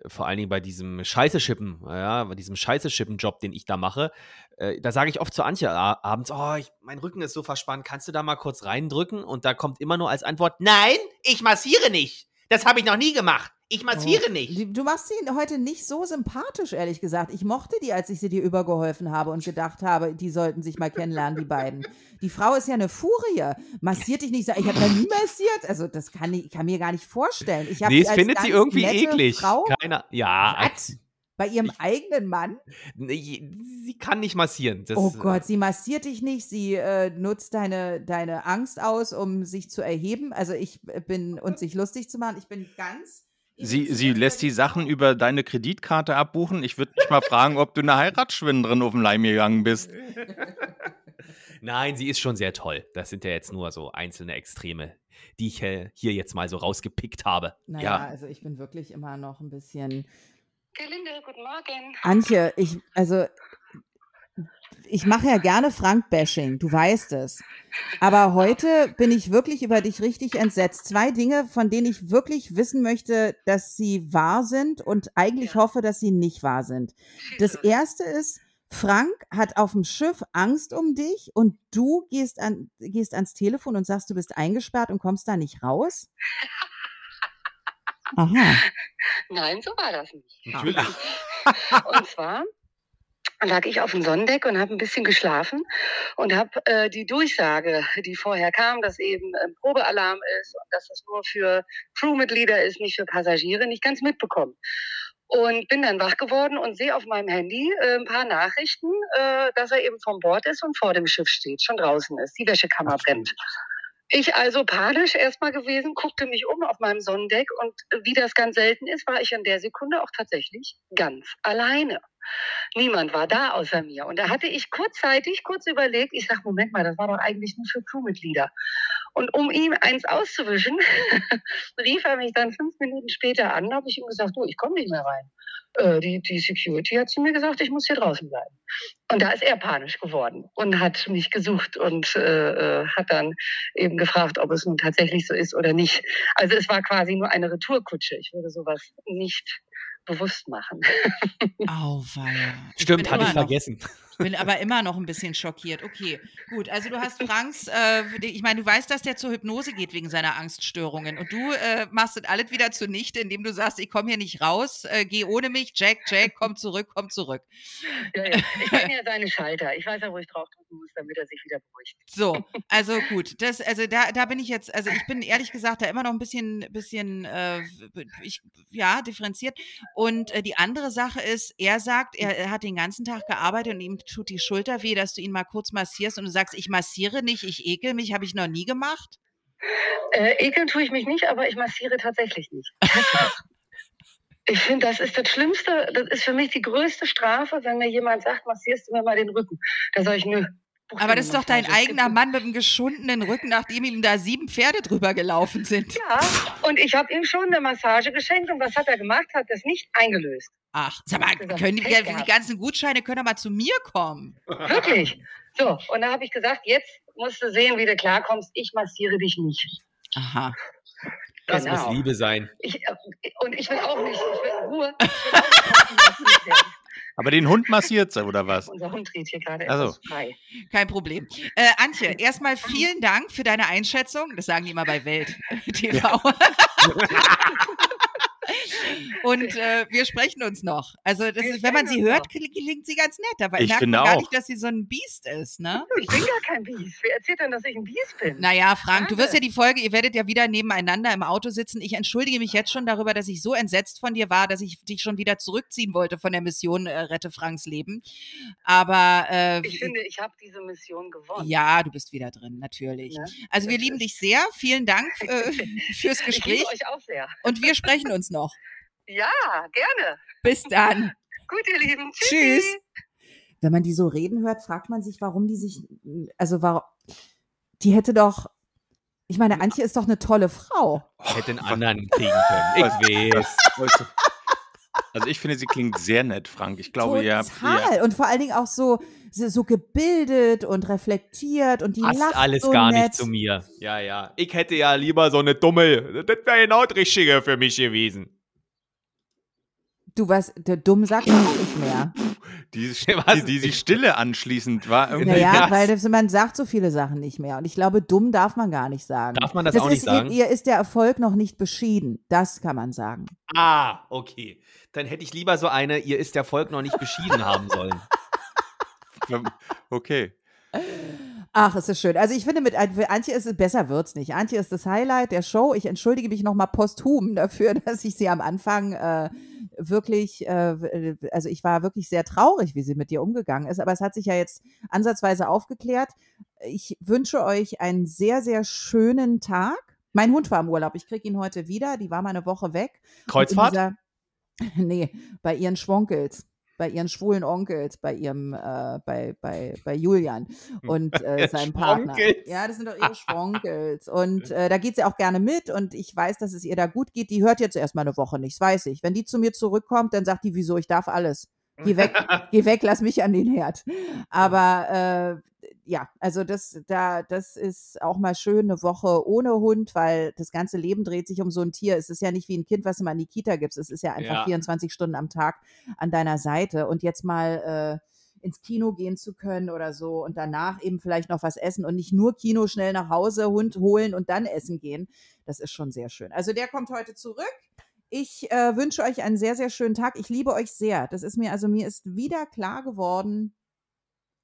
vor allen Dingen bei diesem Scheiße-Schippen, ja, bei diesem Scheiße-Schippen-Job, den ich da mache. Äh, da sage ich oft zu Antje abends, oh, ich, mein Rücken ist so verspannt, kannst du da mal kurz reindrücken? Und da kommt immer nur als Antwort, nein, ich massiere nicht. Das habe ich noch nie gemacht. Ich massiere Oh, nicht. Du machst sie heute nicht so sympathisch, ehrlich gesagt. Ich mochte die, als ich sie dir übergeholfen habe und gedacht habe, die sollten sich mal kennenlernen, die beiden. Die Frau ist ja eine Furie. Massiert dich nicht. Sag, Ich habe noch nie massiert. Also, das kann ich kann mir gar nicht vorstellen. Ich Nee, sie es als findet sie irgendwie eklig. Frau. Keiner, ja, Was? Bei ihrem eigenen Mann? nee, sie kann nicht massieren. Das, Oh Gott, sie massiert dich nicht, sie äh, nutzt deine, deine Angst aus, um sich zu erheben. Also ich äh, bin und sich lustig zu machen. Ich bin ganz. Sie, sie lässt die Sachen über deine Kreditkarte abbuchen. Ich würde mich mal fragen, ob du eine Heiratsschwindlerin auf den Leim gegangen bist. Nein, sie ist schon sehr toll. Das sind ja jetzt nur so einzelne Extreme, die ich äh, hier jetzt mal so rausgepickt habe. Naja, Ja. also ich bin wirklich immer noch ein bisschen. Gelinde, guten Morgen. Antje, ich, also ich mache ja gerne Frank-Bashing, du weißt es. Aber heute bin ich wirklich über dich richtig entsetzt. Zwei Dinge, von denen ich wirklich wissen möchte, dass sie wahr sind und eigentlich Ja. hoffe, dass sie nicht wahr sind. Das erste ist, Frank hat auf dem Schiff Angst um dich und du gehst, an, gehst ans Telefon und sagst, du bist eingesperrt und kommst da nicht raus? Aha. Nein, so war das nicht. Natürlich. Und zwar lag ich auf dem Sonnendeck und habe ein bisschen geschlafen und habe äh, die Durchsage, die vorher kam, dass eben ein Probealarm ist und dass das nur für Crewmitglieder ist, nicht für Passagiere, nicht ganz mitbekommen. Und bin dann wach geworden und sehe auf meinem Handy äh, ein paar Nachrichten, äh, dass er eben vom Bord ist und vor dem Schiff steht, schon draußen ist, die Wäschekammer brennt. Ich also panisch erstmal gewesen, guckte mich um auf meinem Sonnendeck und äh, wie das ganz selten ist, war ich in der Sekunde auch tatsächlich ganz alleine. Niemand war da außer mir. Und da hatte ich kurzzeitig, kurz überlegt, ich sag, Moment mal, das war doch eigentlich nur für Crewmitglieder. Und um ihm eins auszuwischen, rief er mich dann fünf Minuten später an, habe ich ihm gesagt, du, ich komme nicht mehr rein. Äh, die, die Security hat zu mir gesagt, ich muss hier draußen bleiben. Und da ist er panisch geworden und hat mich gesucht und äh, äh, hat dann eben gefragt, ob es nun tatsächlich so ist oder nicht. Also es war quasi nur eine Retourkutsche. Ich würde sowas nicht bewusst machen. Auweia. Stimmt, hatte ich vergessen. Bin aber immer noch ein bisschen schockiert. Okay, gut. Also du hast Franks, äh, ich meine, du weißt, dass der zur Hypnose geht wegen seiner Angststörungen. Und du äh, machst das alles wieder zunichte, indem du sagst, ich komme hier nicht raus, äh, geh ohne mich, Jack, Jack, komm zurück, komm zurück. Ja, ja. Ich bin ja seine Schalter. Ich weiß ja, wo ich draufdrücken muss, damit er sich wieder beruhigt. So, also gut. Das, also da, da bin ich jetzt, also ich bin ehrlich gesagt da immer noch ein bisschen, bisschen äh, ich, ja, differenziert. Und äh, die andere Sache ist, er sagt, er, er hat den ganzen Tag gearbeitet und ihm tut die Schulter weh, dass du ihn mal kurz massierst und du sagst, ich massiere nicht, ich ekel mich, habe ich noch nie gemacht. Äh, ekeln tue ich mich nicht, aber ich massiere tatsächlich nicht. Ich finde, das ist das Schlimmste, das ist für mich die größte Strafe, wenn mir jemand sagt, massierst du mir mal den Rücken. Da sage ich, nö. Buch Aber das ist doch dein eigener Mann mit einem geschundenen Rücken, nachdem ihm da sieben Pferde drüber gelaufen sind. Ja, und ich habe ihm schon eine Massage geschenkt und was hat er gemacht? Hat das nicht eingelöst. Ach, sag mal, können die, die ganzen Gutscheine können doch mal zu mir kommen. Wirklich. So, und da habe ich gesagt, jetzt musst du sehen, wie du klarkommst. Ich massiere dich nicht. Aha. Das Genau. muss Liebe sein. Ich, äh, und ich will auch nicht, ich will Ruhe. Ich will auch nicht massiert werden. Aber den Hund massiert sie, oder was? Unser Hund dreht hier gerade Ach so. etwas frei. Kein Problem. Äh, Antje, erstmal vielen Dank für deine Einschätzung. Das sagen die immer bei Welt TV. Und äh, wir sprechen uns noch. Also, ist, wenn man sie hört, klingt, sie ganz nett. Aber Ich merkt finde man gar nicht, dass sie so ein Biest ist, ne? Ich bin gar kein Biest. Wer erzählt denn, dass ich ein Biest bin? Naja, Frank, du wirst ja die Folge, ihr werdet ja wieder nebeneinander im Auto sitzen. Ich entschuldige mich jetzt schon darüber, dass ich so entsetzt von dir war, dass ich dich schon wieder zurückziehen wollte von der Mission äh, Rette Franks Leben. Aber äh, Ich finde, ich habe diese Mission gewonnen. ja, du bist wieder drin, natürlich. Ne? Also wir lieben dich sehr. Vielen Dank äh, fürs Ich Gespräch liebe euch auch sehr. und wir sprechen uns noch. Ja, gerne. Bis dann. Gut, ihr Lieben. Tschüss. Tschüssi. Wenn man die so reden hört, fragt man sich, warum die sich, also warum, die hätte doch, ich meine, Antje ist doch eine tolle Frau. Hätte einen anderen kriegen können. Ich weiß. Also ich finde, sie klingt sehr nett, Frank. Ich glaube, ihr habt Total. Und vor allen Dingen auch so, so so gebildet und reflektiert und die Passt lacht alles so gar nett. nicht zu mir. Ja, ja. Ich hätte ja lieber so eine dumme. Das wäre genau das Richtige für mich gewesen. Du was, der dumm sagt man nicht mehr. die, die, die, die Stille anschließend war irgendwie. Naja, Ja. weil das, man sagt so viele Sachen nicht mehr. Und ich glaube, dumm darf man gar nicht sagen. Darf man das auch nicht ist, sagen? Ihr, ihr ist der Erfolg noch nicht beschieden. Das kann man sagen. Ah, okay. Dann hätte ich lieber so eine, ihr ist der Volk noch nicht beschieden haben sollen. Okay. Ach, es ist schön. Also ich finde, mit Antje ist es besser wird's nicht. Antje ist das Highlight der Show. Ich entschuldige mich nochmal posthum dafür, dass ich sie am Anfang äh, wirklich, äh, also ich war wirklich sehr traurig, wie sie mit dir umgegangen ist. Aber es hat sich ja jetzt ansatzweise aufgeklärt. Ich wünsche euch einen sehr, sehr schönen Tag. Mein Hund war im Urlaub. Ich kriege ihn heute wieder. Die war mal eine Woche weg. Kreuzfahrt? Dieser, nee, bei ihren Schwonkels, bei ihren schwulen Onkels, bei ihrem, äh, bei, bei, bei Julian und äh, seinem Partner. Ja, das sind doch ihre Schwonkels. Und äh, da geht sie auch gerne mit und ich weiß, dass es ihr da gut geht. Die hört jetzt erstmal eine Woche nichts, weiß ich. Wenn die zu mir zurückkommt, dann sagt die, wieso, ich darf alles. Geh weg, geh weg, lass mich an den Herd. Aber äh, ja, also das, da, das ist auch mal schön, eine Woche ohne Hund, weil das ganze Leben dreht sich um so ein Tier. Es ist ja nicht wie ein Kind, was du mal in die Kita gibst. Es ist ja einfach Ja. 24 Stunden am Tag an deiner Seite. Und jetzt mal äh, ins Kino gehen zu können oder so und danach eben vielleicht noch was essen und nicht nur Kino schnell nach Hause, Hund holen und dann essen gehen. Das ist schon sehr schön. Also der kommt heute zurück. Ich äh, wünsche euch einen sehr, sehr schönen Tag. Ich liebe euch sehr. Das ist mir, also mir ist wieder klar geworden,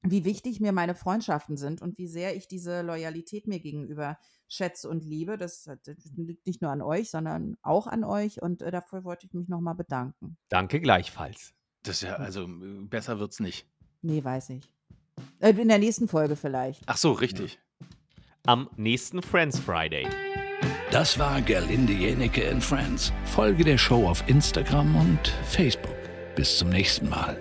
wie wichtig mir meine Freundschaften sind und wie sehr ich diese Loyalität mir gegenüber schätze und liebe. Das, liegt nicht nur an euch, sondern auch an euch und äh, dafür wollte ich mich nochmal bedanken. Danke gleichfalls. Das ist ja, also äh, besser wird's nicht. Nee, weiß ich. Äh, in der nächsten Folge vielleicht. Ach so, richtig. Am nächsten Friends Friday. Das war Gerlinde Jenecke and Friends. Folge der Show auf Instagram und Facebook. Bis zum nächsten Mal.